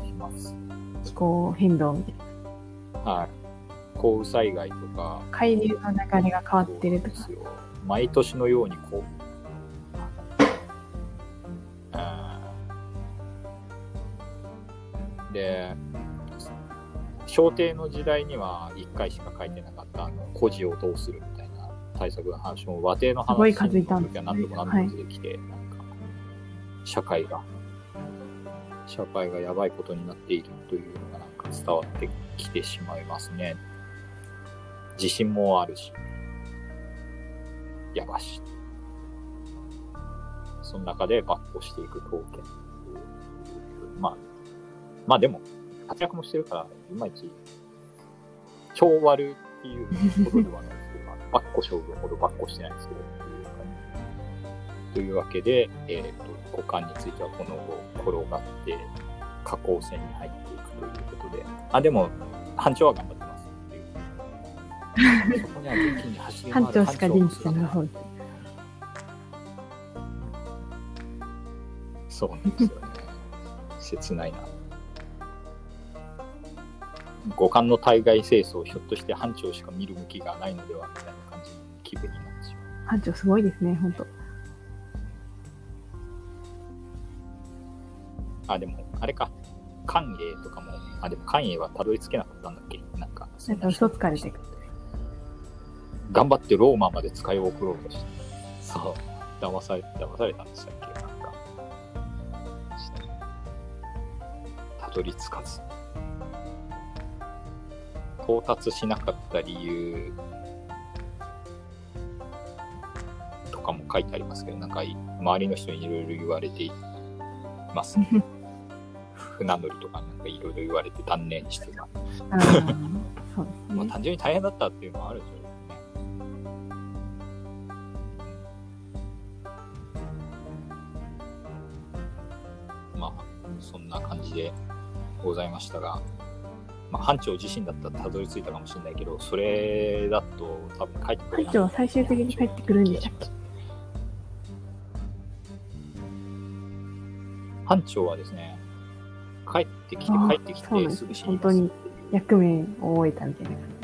気候変動みたいな。はい。降雨災害とか、海流の流れが変わってるとか。ですよ。毎年のようにこう、うんで、小帝の時代には1回しか書いてなかった、あの、孤児をどうするみたいな対策の話も、和帝の話数いたんの時はですね何度も何度も出てきて、なんか、社会が、社会がやばいことになっているというのがなんか伝わってきてしまいますね。地震もあるし、やばし。その中で抜歩していく刀剣。まあ、まあでも、活躍もしてるから、いまいち、超悪っていうほどではないですけど、バッコ将軍ほどバッコしてないですけど、っていう感じというわけで、えっ、と、股間についてはこの後転がって、下降線に入っていくということで、あ、でも、班長は頑張ってますっていう。そこには元気に走り回る 班長しか元気じゃなそうです。そうなんですよね。切ないな。五感の対外清掃、ひょっとして班長しか見る向きがないのではみたいな感じの気分になってしまう。班長すごいですね、本当あ、でも、あれか。関英とかも、あ、でも関英はたどり着けなかったんだっけ？なんか、そなんか嘘つかれてくる。頑張ってローマまで使い送ろうとして。そう。騙され、騙されたんでしたっけ？なんか。たどり着かず。到達しなかった理由とかも書いてありますけど、なんかい周りの人にいろいろ言われています、ね。船乗りとかなんかいろいろ言われて断念してた。そうですまあ、ね。単純に大変だったっていうのはあるでしょうね。まあ、そんな感じでございましたが、まあ、班長自身だったらたどり着いたかもしれないけど、それだと多分帰ってくれない。班長は最終的に帰ってくるんでしたっけ？班長はですね、帰ってきて、あ帰ってきてすぐ死にますっていう。役目を終えたみたいな感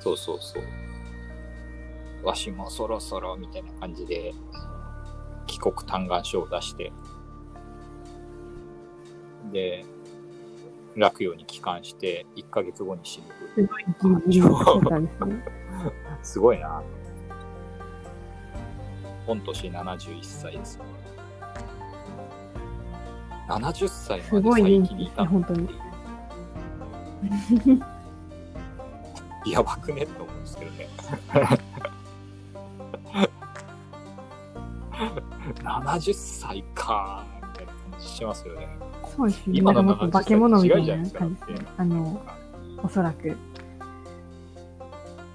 そうそうそう。わしもそろそろみたいな感じで、帰国嘆願書を出して、で、落葉に帰還して、1ヶ月後に死ぬ。すごいギリね。すごいな。御年71歳です。70歳すごい元気ですね、本当に。やばくねって思うんですけどね。70歳かーみたいな感じしますよね。そうですね。今のもっと化け物みたいな感じですね。あの、おそらく。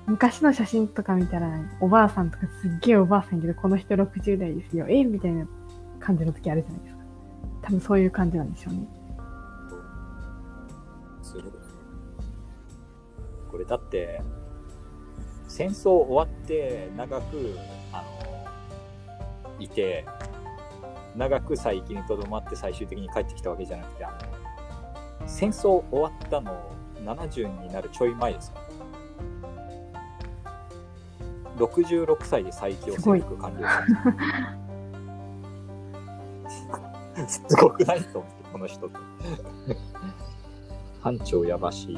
昔の写真とか見たら、おばあさんとかすっげえおばあさんやけど、この人60代ですよ。え？みたいな感じの時あるじゃないですか。多分そういう感じなんでしょうね。すごいこれだって、戦争終わって長く、あの、いて、長く最域にとどまって最終的に帰ってきたわけじゃなくて、あの、戦争終わったの70になるちょい前ですか66歳で再起を征服完了した。すごくないと思って、この人って。班長やばしい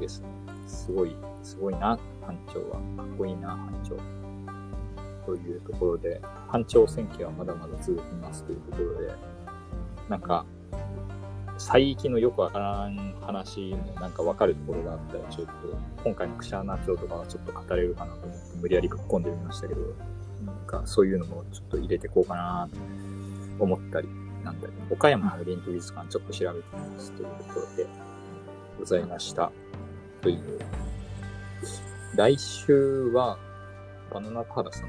ですね。すごい、すごいな、班長は。かっこいいな、班長。というところで、班長選挙はまだまだ続きますというところで、なんか、最域のよくわからん話もなんかわかるところがあったら、ちょっと、今回のクシャーナ町とかはちょっと語れるかなと思って、無理やり書き込んでみましたけど、なんかそういうのもちょっと入れてこうかなと思ったり、なんだり、岡山の臨時美術館ちょっと調べてみますというところでございました。という。来週は、バナナカラさん、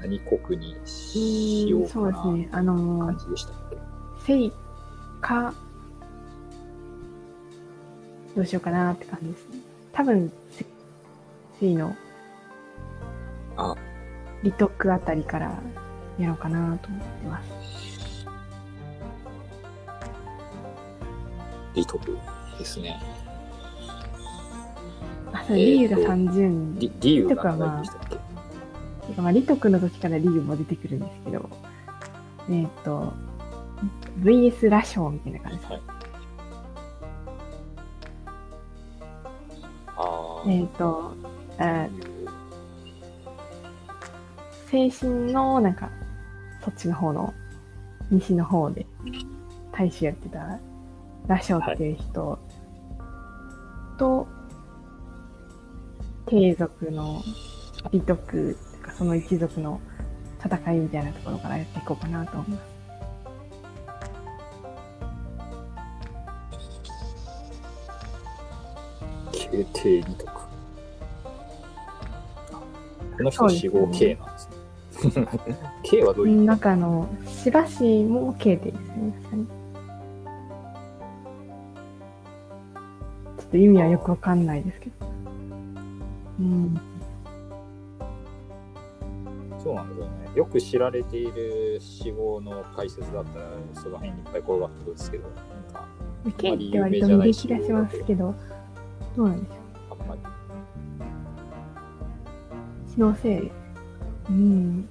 何国にしようかそうなですね。あの感じでしたっけ？せいか、どうしようかなって感じですね。多分、せせいのあ、利得あたりからやろうかなと思ってます。リト得ですね。あ、そう、理由が30人。リ理由が何でしたっけ、まあ、リトクの時から理由も出てくるんですけど、えっ、ー、と、VS ラショーみたいな感じ。はい、えっ、ー、と、あ精神の、なんか、そっちの方の、西の方で、大使やってた羅生っていう人と、帝族の美徳とか、その一族の戦いみたいなところからやっていこうかなと思います。形定。この人死後 K なんですね。K はどういう意味？なんかあの、しばしも K でいいですね、と意味はよくわかんないですけど。うん。そうなんですよね。よく知られている死後の解説だったら、その辺にいっぱい転がってくるんですけど、なんか、K って割と見る気がしますけど、どうなんでしょあんまり。う。気のせい。うん。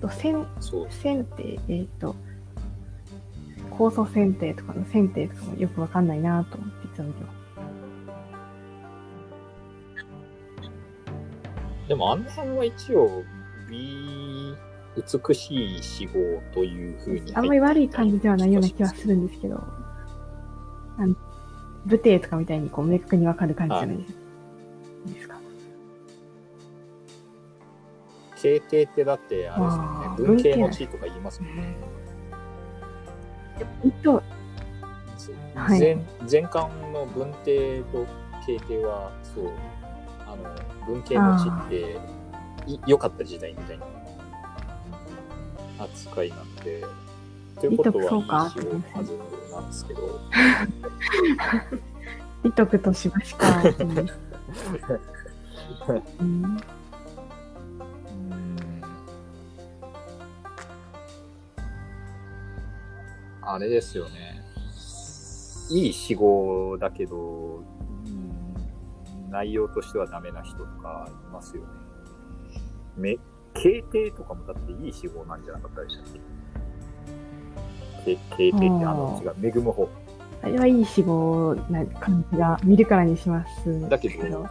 と、線、そう。線って、えっ、と、酵素選定とかの選定とかもよくわかんないなと思っていつも見てまでもあの辺は一応、美、美しい死後というふうに。あんまり悪い感じではないような気はするんですけど、武帝とかみたいにこう明確にわかる感じじゃないですか。形定ってだって、あれですね。文系の地とか言いますもんね。一応、はい前前巻の文帝と形帝は、そう、あの、文系の地って、い良かった時代みたいな扱いなんで、ということはいいはずなんですけど、利徳としばしか。あれですよね。いい死語だけど、うん内容としてはダメな人とかいますよね。め、形定とかもだっていい死語なんじゃなかったでしたっけ？け形定ってあの違う、恵む方。あれはいい死後な感じが見るからにしますだけど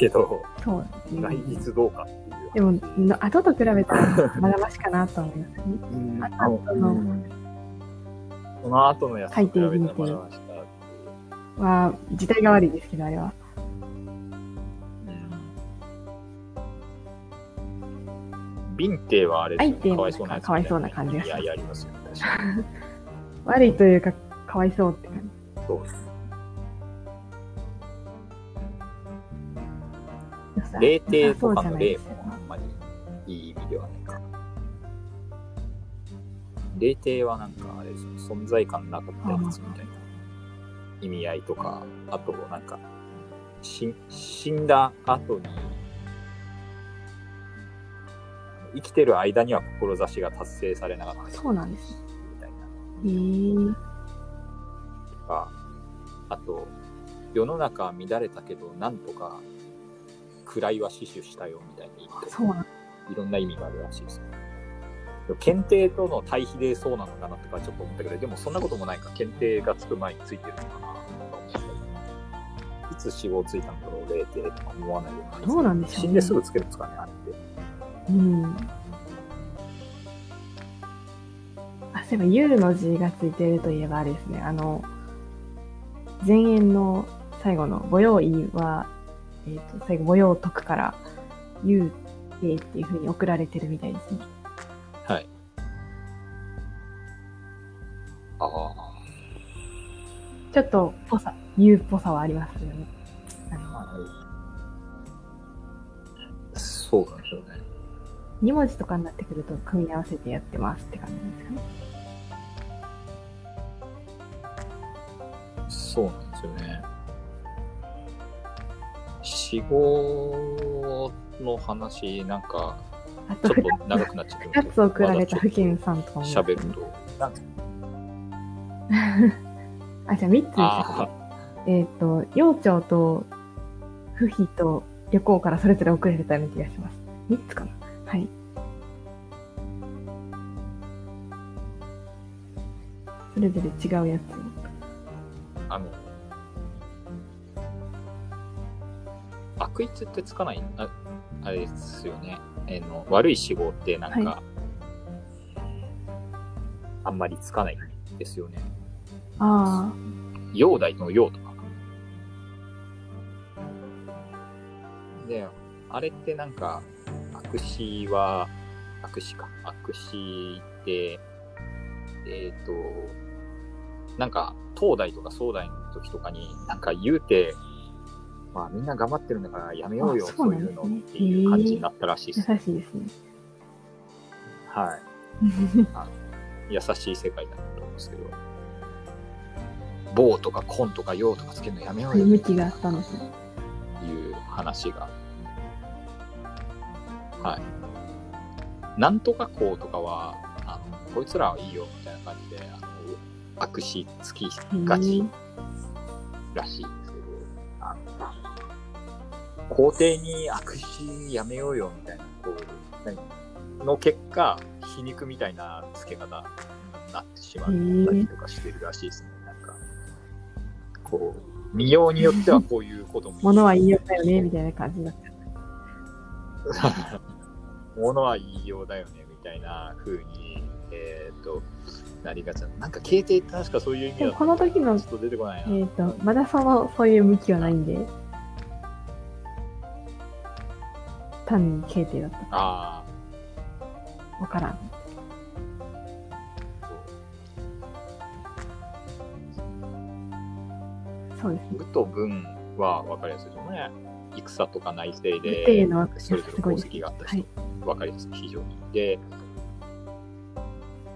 けど、そうですね。内実どうかっていう。でも、の後と比べたらまだましかなと思いますね。うん、あとのその後のやつと比べたらまだましたっていう。は、時代が悪いですけど、あれは。ビンテはあれですよ相手かわいそうなやつかわいそうな感じがいや、しますやりますよ、確かに。悪いというか、かわいそうって感じ。そうです。霊帝とかの霊もあんまりいい意味ではないか。霊帝はなんかあれですよ、存在感なかったやつみたいな意味合いとか、あとなんか、し死んだ後に、生きてる間には志が達成されなかったそうなんですね。みたいな。へえとか、あと、世の中は乱れたけど、なんとか、位は死守したよみたいな意味とそうなんいろんな意味があるらしいですね。検定との対比でそうなのかなとかちょっと思ったけど、でもそんなこともないか、検定がつく前についてるのかないつ死亡ついたんだろう、霊帝とか思わないような。どうなんでしょうね死んですぐつけるんですかね、あれって。うん。あ、そういえば、U の字がついてるといえばあれですね。あの、前縁の最後の母用意は、えっ、と、最後母用解くから、U ってっていう風に送られてるみたいですね。はい。ああ。ちょっと、ぽさ、U っぽさはありますそうなんですよね。2文字とかになってくると、組み合わせてやってますって感じですかね。そうなんですよね。死後の話、なんか、ちょっと長くなっちゃって2つ送られたさんとかも喋ると。あ、じゃあ3つにしたあえっ、と、幼鳥と、不比と旅行からそれぞれ送られたような気がします。3つかなはい。それぞれ違うやつを。あの、悪一ってつかない、ああれですよね。えーの悪い死号ってなんか、はあんまりつかないんですよね。あ陽大の陽とか。で、あれってなんか、悪死は、悪死か。悪死って、えっ、と、なんか、東大とか総大の時とかに、なんか言うて、まあみんな頑張ってるんだからやめようよ、あそそういうのっていう感じになったらしいあ、です。優しいですね。はい。優しい世界だと思うんですけど、棒とかコンとか陽とかつけるのやめようよ 向きがあった。いう話が。はい。なんとかこうとかは、あのこいつらはいいよみたいな感じで、あの悪視つきがちらしいんですけど、あの皇帝に悪視やめようよみたいな、こう、何の結果、皮肉みたいな付け方になってしまったりとかしてるらしいですね。なんか、こう、見ようによってはこういうことも。物は言いようだよね、みたいな感じだった。ものは言いようだよね、みたいな風に、えっ、と、なりがちな。なんか、形って確かそういう意味だこの時のちょっと出てこないな。えっ、と、まだその、そういう向きはないんで、単に形定だったかあわからん。あ、そうですね。武と文は分かりやすいですよね。戦とか内政で、それぞれ功績があった人、はい。分かりやすい、非常に。で、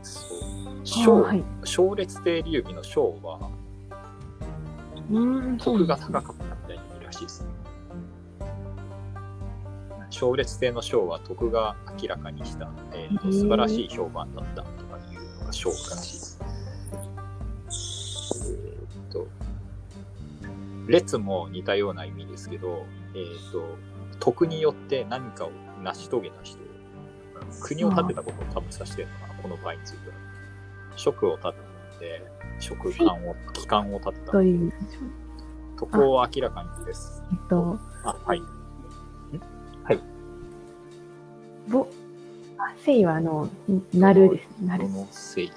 そう。あ小、はい。小列帝劉備の小は、徳が高かったみたいに言うらしいですね。小列帝の章は徳が明らかにした、えーと素晴らしい評判だったとかいうのが章らしいです。えーっと、列も似たような意味ですけど、えーっと、徳によって何かを成し遂げた人、国を建てたことを多分指してるのかな、この場合については。職を立てて、職官を、機関を立てたど。ういう意味でしょう。徳を明らかにです。えっと、あ、はい。ぼ、あ、せいはあの、なるですね。なるど。のせい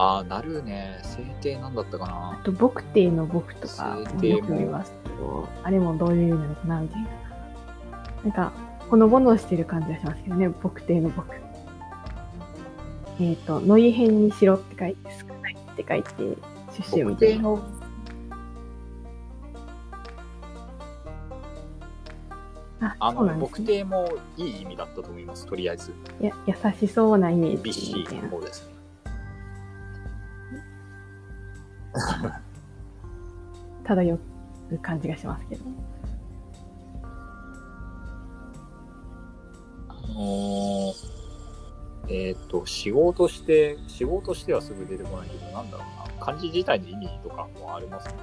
あー、なるね。制定なんだったかな。あと、僕帝の僕とかよく言いますけど、あれもどういう意味なのかなみたいな。なんか、ほのぼのしてる感じがしますけどね、僕帝の僕。えっ、と、のい編にしろって書いて、少ないって書いて、シュシュみたいな。の。あ、あの、そうなんですね。僕帝もいい意味だったと思います。とりあえず。いや、優しそうなイメージみたいなですね。漂う感じがしますけど。あのー、えっ、と、仕事して、仕事としてはすぐ出てこないけど、なんだろうな。漢字自体の意味とかもありますよね。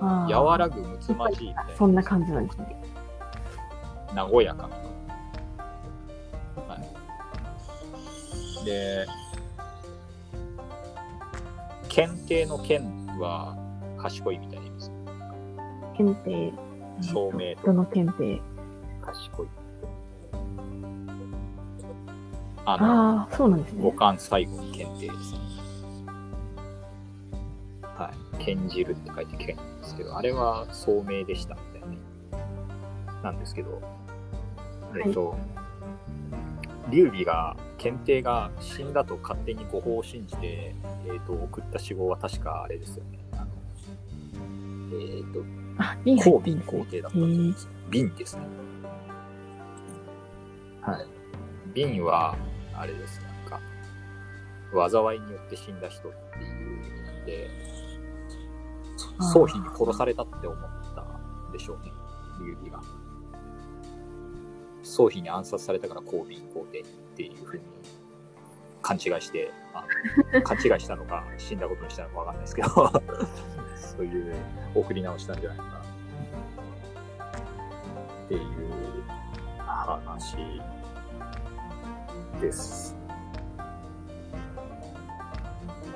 あー和らぐ、むつまじい。そんな感じなんですね。和やかな。はい。で、検定の検は賢いみたいな意味です。検定。聡明とどの検定？賢い。あの、ああ、そうなんです五ね。感最後に検定ですね。はい。検じるって書いて検ですけど、あれは聡明でしたみたいな意味なんですけど、えっと、劉備が、検定が死んだと勝手に誤報を信じて、えっ、と、送った死亡は確かあれですよね。あの、えっ、と、あ、瓶入公ってるんですね民皇帝だったと思うんです。瓶ですね。はい。瓶は、あれです。なんか、災いによって死んだ人っていう意味なんで、宗妃に殺されたって思ったんでしょうね、劉備が。宗妃に暗殺されたから公民皇帝っていうふうに勘違いして、あの 勘違いしたのか、死んだことにしたのかわかんないですけど、そういう送り直したんじゃないかな。っていう話です。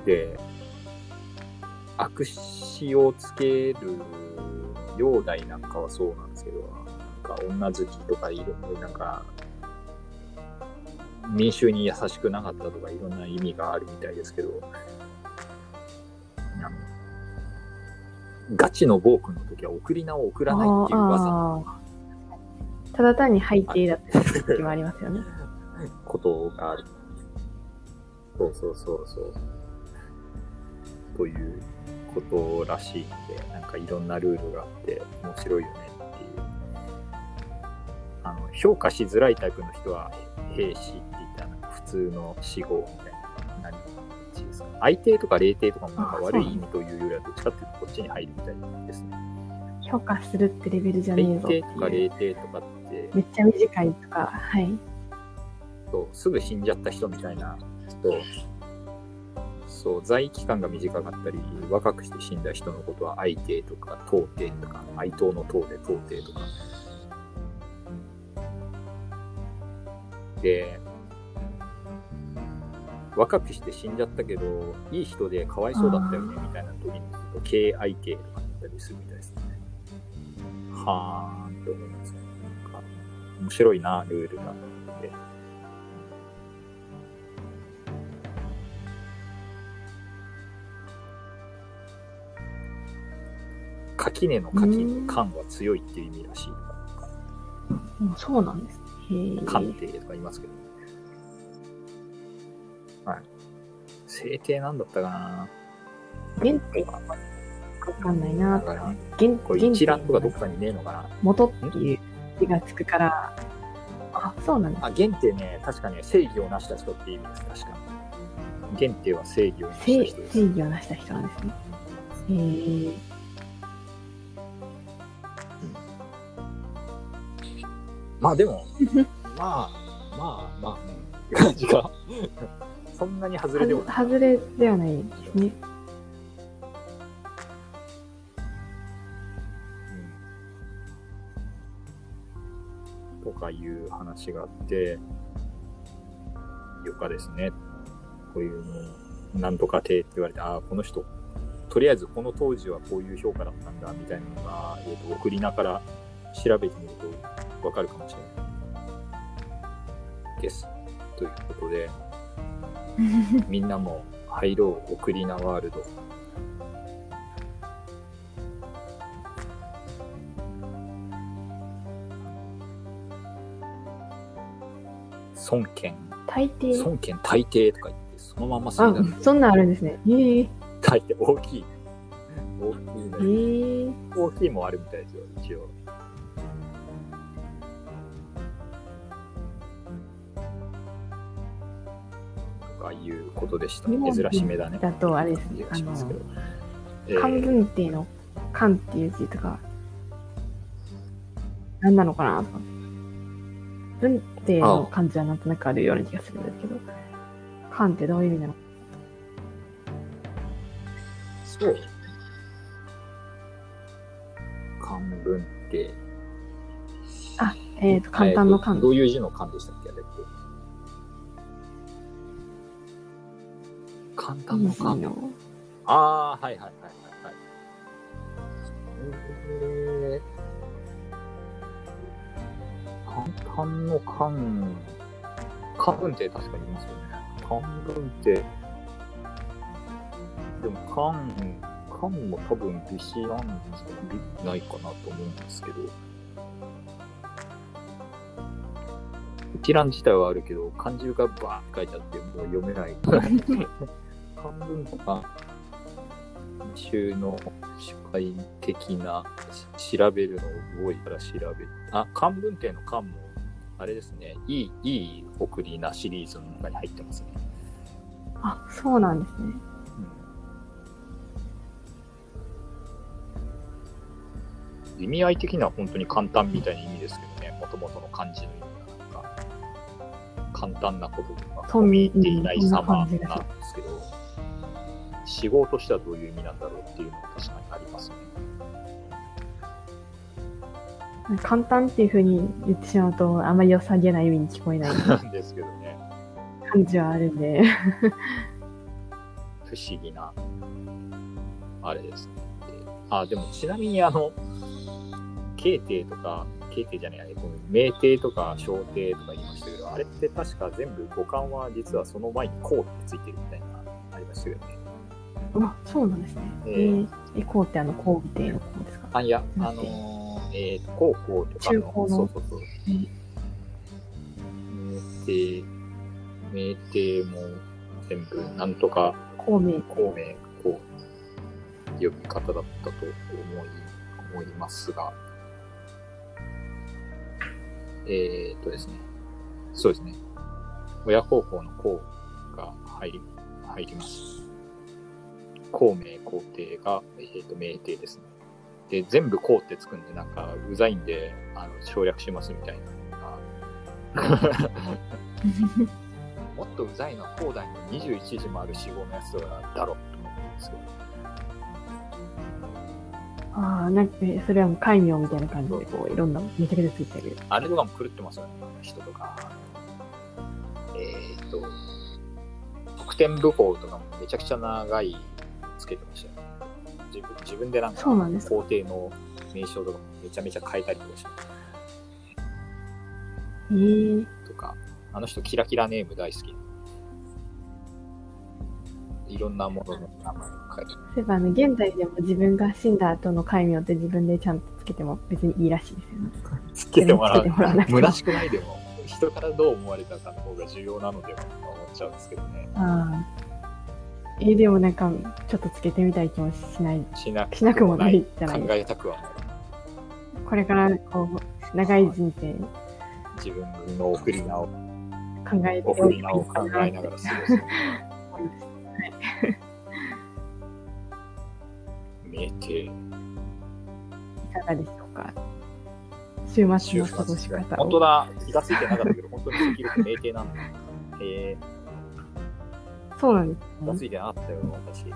で、悪視をつける煬帝なんかはそうなんですけど、か女好きとかいる、なんか、民衆に優しくなかったとかいろんな意味があるみたいですけど、ガチの暴君の時は送り名を送らないっていう技ただ単に背景だった時もありますよね。ことがある。そうそうそうそう。ということらしいんで、なんかいろんなルールがあって面白いよね評価しづらいタイプの人は兵士って言ったら普通の死語みたいな。何ですか？相手とか霊帝とかもなんかあ悪い意味というよりはどっちかっていうとこっちに入るみたいですね。評価するってレベルじゃねえぞ霊帝とか。霊帝とかって、めっちゃ短いとか、はい。そうすぐ死んじゃった人みたいな人そう在位期間が短かったり若くして死んだ人のことは愛帝とか東帝とか愛党の党で東帝とかで若くして死んじゃったけどいい人でかわいそうだったよねみたいな時に敬愛帝とかだったりするみたいですね。はーんって思いますね。なんか面白いなルールが。垣根の垣に関は強いっていう意味らしい。うん。そうなんですね。へえ。関帝とか言いますけど。はい。制定なんだったかな原点がわかんないなだか原これ原一覧とかどっ点かにねえのかな元っていう字がつくから、あ、そうなんです。あ、原帝ね、確かね、正義を成した人っていう意味です、確かに。原帝は正義を成した正人です。正義を成した人なんですね。へえ。まあでも、まあ、まあ、まあ、感じか。そんなに外れでもない。外れではないですね。うんとかいう話があって、よかですね。こういうの、なんとか亭って言われて、ああ、この人、とりあえずこの当時はこういう評価だったんだ、みたいなのが、えーと送りながら調べてみるとわかるかもしれない。です。ということで、みんなも入ろう、送りなワールド。孫権、大抵。孫権大帝とか言って、そのままあ住んだ、そんなんあるんですね。へえ。大帝大きい。大きいね。へえ。大きいもあるみたいですよ、一応。かいうことでした。珍しめだね。だとあれですね気がしますけど。え漢ー文帝の漢っていう字とか、何なのかなとか。文帝の漢字はなんとなくあるような気がするんですけど、漢ってどういう意味なの？そう。漢文って。あ、えっ、と、簡単の漢えーと。どういう字の漢でした簡単の漢。の。ああ、はいはいはいはいはい。えー、簡単の漢、漢文って確かにいますよね。漢文って、でも漢、漢も多分微詞なんですけど、微ないかなと思うんですけど。一覧自体はあるけど、漢字がバーって書いてあって、もう読めない。漢文とか、中の主体的な調べるのを覚えたら調べる。あ、漢文帝の漢も、あれですね、いい、いい送りなシリーズの中に入ってますね。あ、そうなんですね。意味合い的には本当に簡単みたいな意味ですけどね、もともとの漢字の意味はなんか、簡単なこととか、そん込み入っていない様なんですけど、死語としてはどういう意味なんだろうっていうのが確かにありますね。簡単っていう風に言ってしまうと、あまり良さげな意味に聞こえないなんですけどね。感じはあるんで。不思議な、あれですね。であ、でもちなみにあの、慶帝とか、慶帝じゃない、ごめん明帝とか小帝とか言いましたけど、あれって確か全部五冠は実はその前に項ってついてるみたいな、ありましたよね。あ、そうなんですね。ええー。ー、え、こうってあの、工具亭のこうですか？あ、いや、うんあのー、えっ、と、高校とかの、の？そうそうそう。うん。明帝、明帝も全部、なんとか、孔明。孔明、こう、呼び方だったと思い、思いますが、えー、っとですね、そうですね、親孝行の孝が入り、入ります。孔明、皇帝が、えー、っと、明帝ですね。で、全部こうってつくんで、なんか、うざいんで、あの、省略しますみたいなのが。もっとうざいのは、広大の21時もある死後のやつだろうと思うんですけど。ああ、なんか、えそれはもう戒名みたいな感じで、こう、いろんな、めちゃくちゃついてる。あれとかも狂ってますよね、人とか。えーっと、得点武法とかもめちゃくちゃ長いつけてましたよね。自分自分でなんか、そうなんですか皇帝の名称とかもめちゃめちゃ変えたりとかしまええー、とか、あの人キラキラネーム大好き。いろんなものの名前を変えて。そういえば、あの、現代でも自分が死んだ後の戒名って自分でちゃんとつけても別にいいらしいですよね。つけてもらうつけてもらわなく。ても虚しくないでも、人からどう思われたかの方が重要なのではと思っちゃうんですけどね。ああ。えー、でもなんか、ちょっとつけてみたい気もしない。しなしなくもないじゃない考えたくはない。これから、こう、長い人生自分の送り名を、考えて送り名を考えながら過ごす。名帝。いかがでしょうか週末の過ごし方を。本当だ、気がついてなかったけど、本当にできるって名帝なんだ。えそうなんでー、気がついてなかったよ、私。す。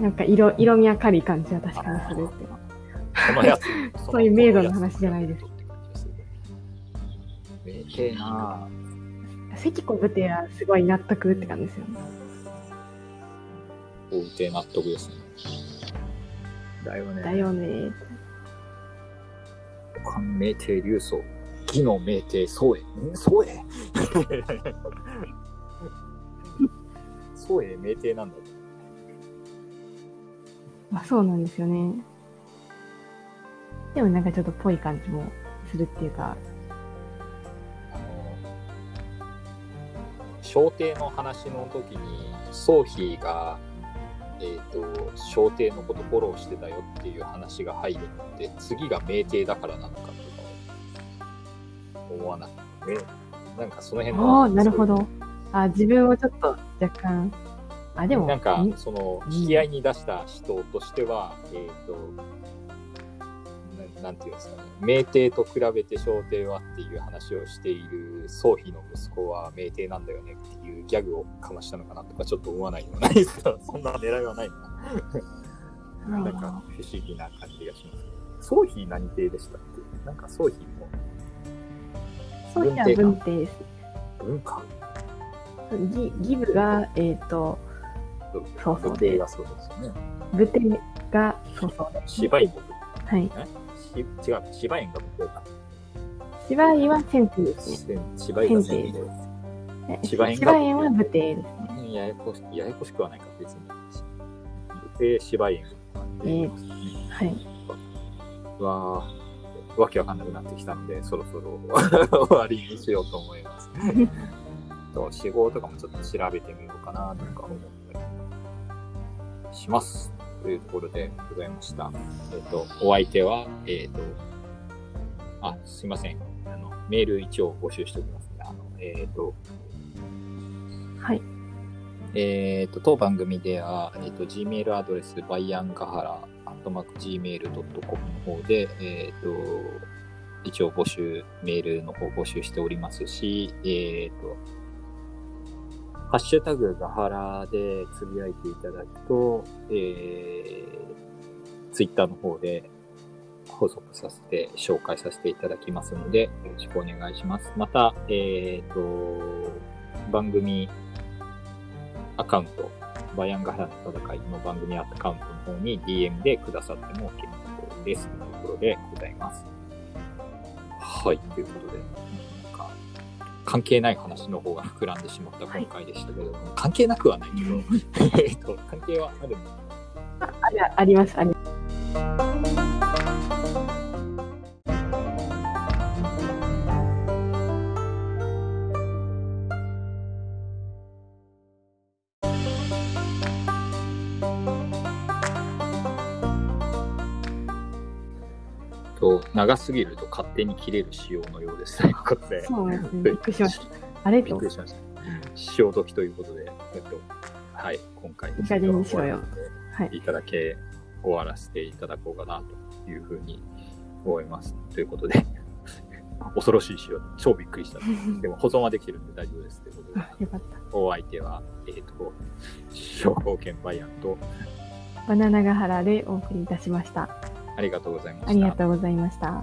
なんか色、色味明るい感じは確かにす。るっていうの。やつ。そういう明度の話じゃないです。名帝なぁ。関子武帝はす。ごい納得って感じです。よね。おうて納得です。ね。だよね。だよね。官名帝竜祖。義の名帝宗栄。ん宗栄宗栄名帝なんだ。まあそうなんですよね。でもなんかちょっとぽい感じもするっていうか、あの、小帝の話の時に、宗妃が、えっ、と、小帝のことフォローしてたよっていう話が入るのって、次が名帝だからなのかとか思わなくて、なんかその辺ああ、なるほど。あ自分をちょっと若干、あ、でも、なんかん、その、引き合いに出した人としては、えっ、と、ななんていうんですかね、名帝と比べて小帝はっていう話をしている宗妃の息子は名帝なんだよねっていうギャグをかましたのかなとかちょっと思わないでもないですけど、そんな狙いはないな。なんかあ不思議な感じがします。宗妃何帝でしたっけなんか宗妃もーそういや文帝です。文化？ギギブが、えっ、と、そうそう文帝がそうですよね。武帝が、そうそうです。芝居もはい。し違う、芝居が文帝か。芝居は先帝ですね。芝居が先帝。え芝居が芝居は武帝ですね。うんややこしややこしくはないか、別に。で、芝居園えーはい。うわーわけわかんなくなってきたので、そろそろ終わりにしようと思います。と、死亡とかもちょっと調べてみようかな、とか思ったりします。というところでございました。えっ、と、お相手は、えっ、と、あ、すいません。あの、メール一応募集しておきますね。あの、えっ、と、はい。えっ、と、当番組では、えっ、と、Gmail アドレス、バイアンガハラ、アットマーク Gmail.com の方で、えっ、と、一応募集、メールの方募集しておりますし、えっ、と、ハッシュタグガハラでつぶやいていただくと、えー、ツイッターの方で補足させて、紹介させていただきますので、よろしくお願いします。また、えっ、と、番組アカウントバイアンガハラの戦いの番組アカウントの方に DM でくださっても結構ですというところでございます。はい、ということで、なんか、関係ない話の方が膨らんでしまった今回でしたけれども、関係なくはないけど、えっと、関係はあるありあります、あります。と、長すぎると勝手に切れる仕様のようですということで、そうですね。びっくりしました。あれとびっくりしました。潮時ということで、えっと、はい、今回いい加減にしろよはい。いただけ、終わらせていただこうかなというふうに思います。ということで、恐ろしい潮、超びっくりした。でも保存はできてるんで大丈夫ですということで、あ、よかった。お相手は、えっ、と、商工券バイアンと、バナナガハラでお送りいたしました。ありがとうございました。ありがとうございました。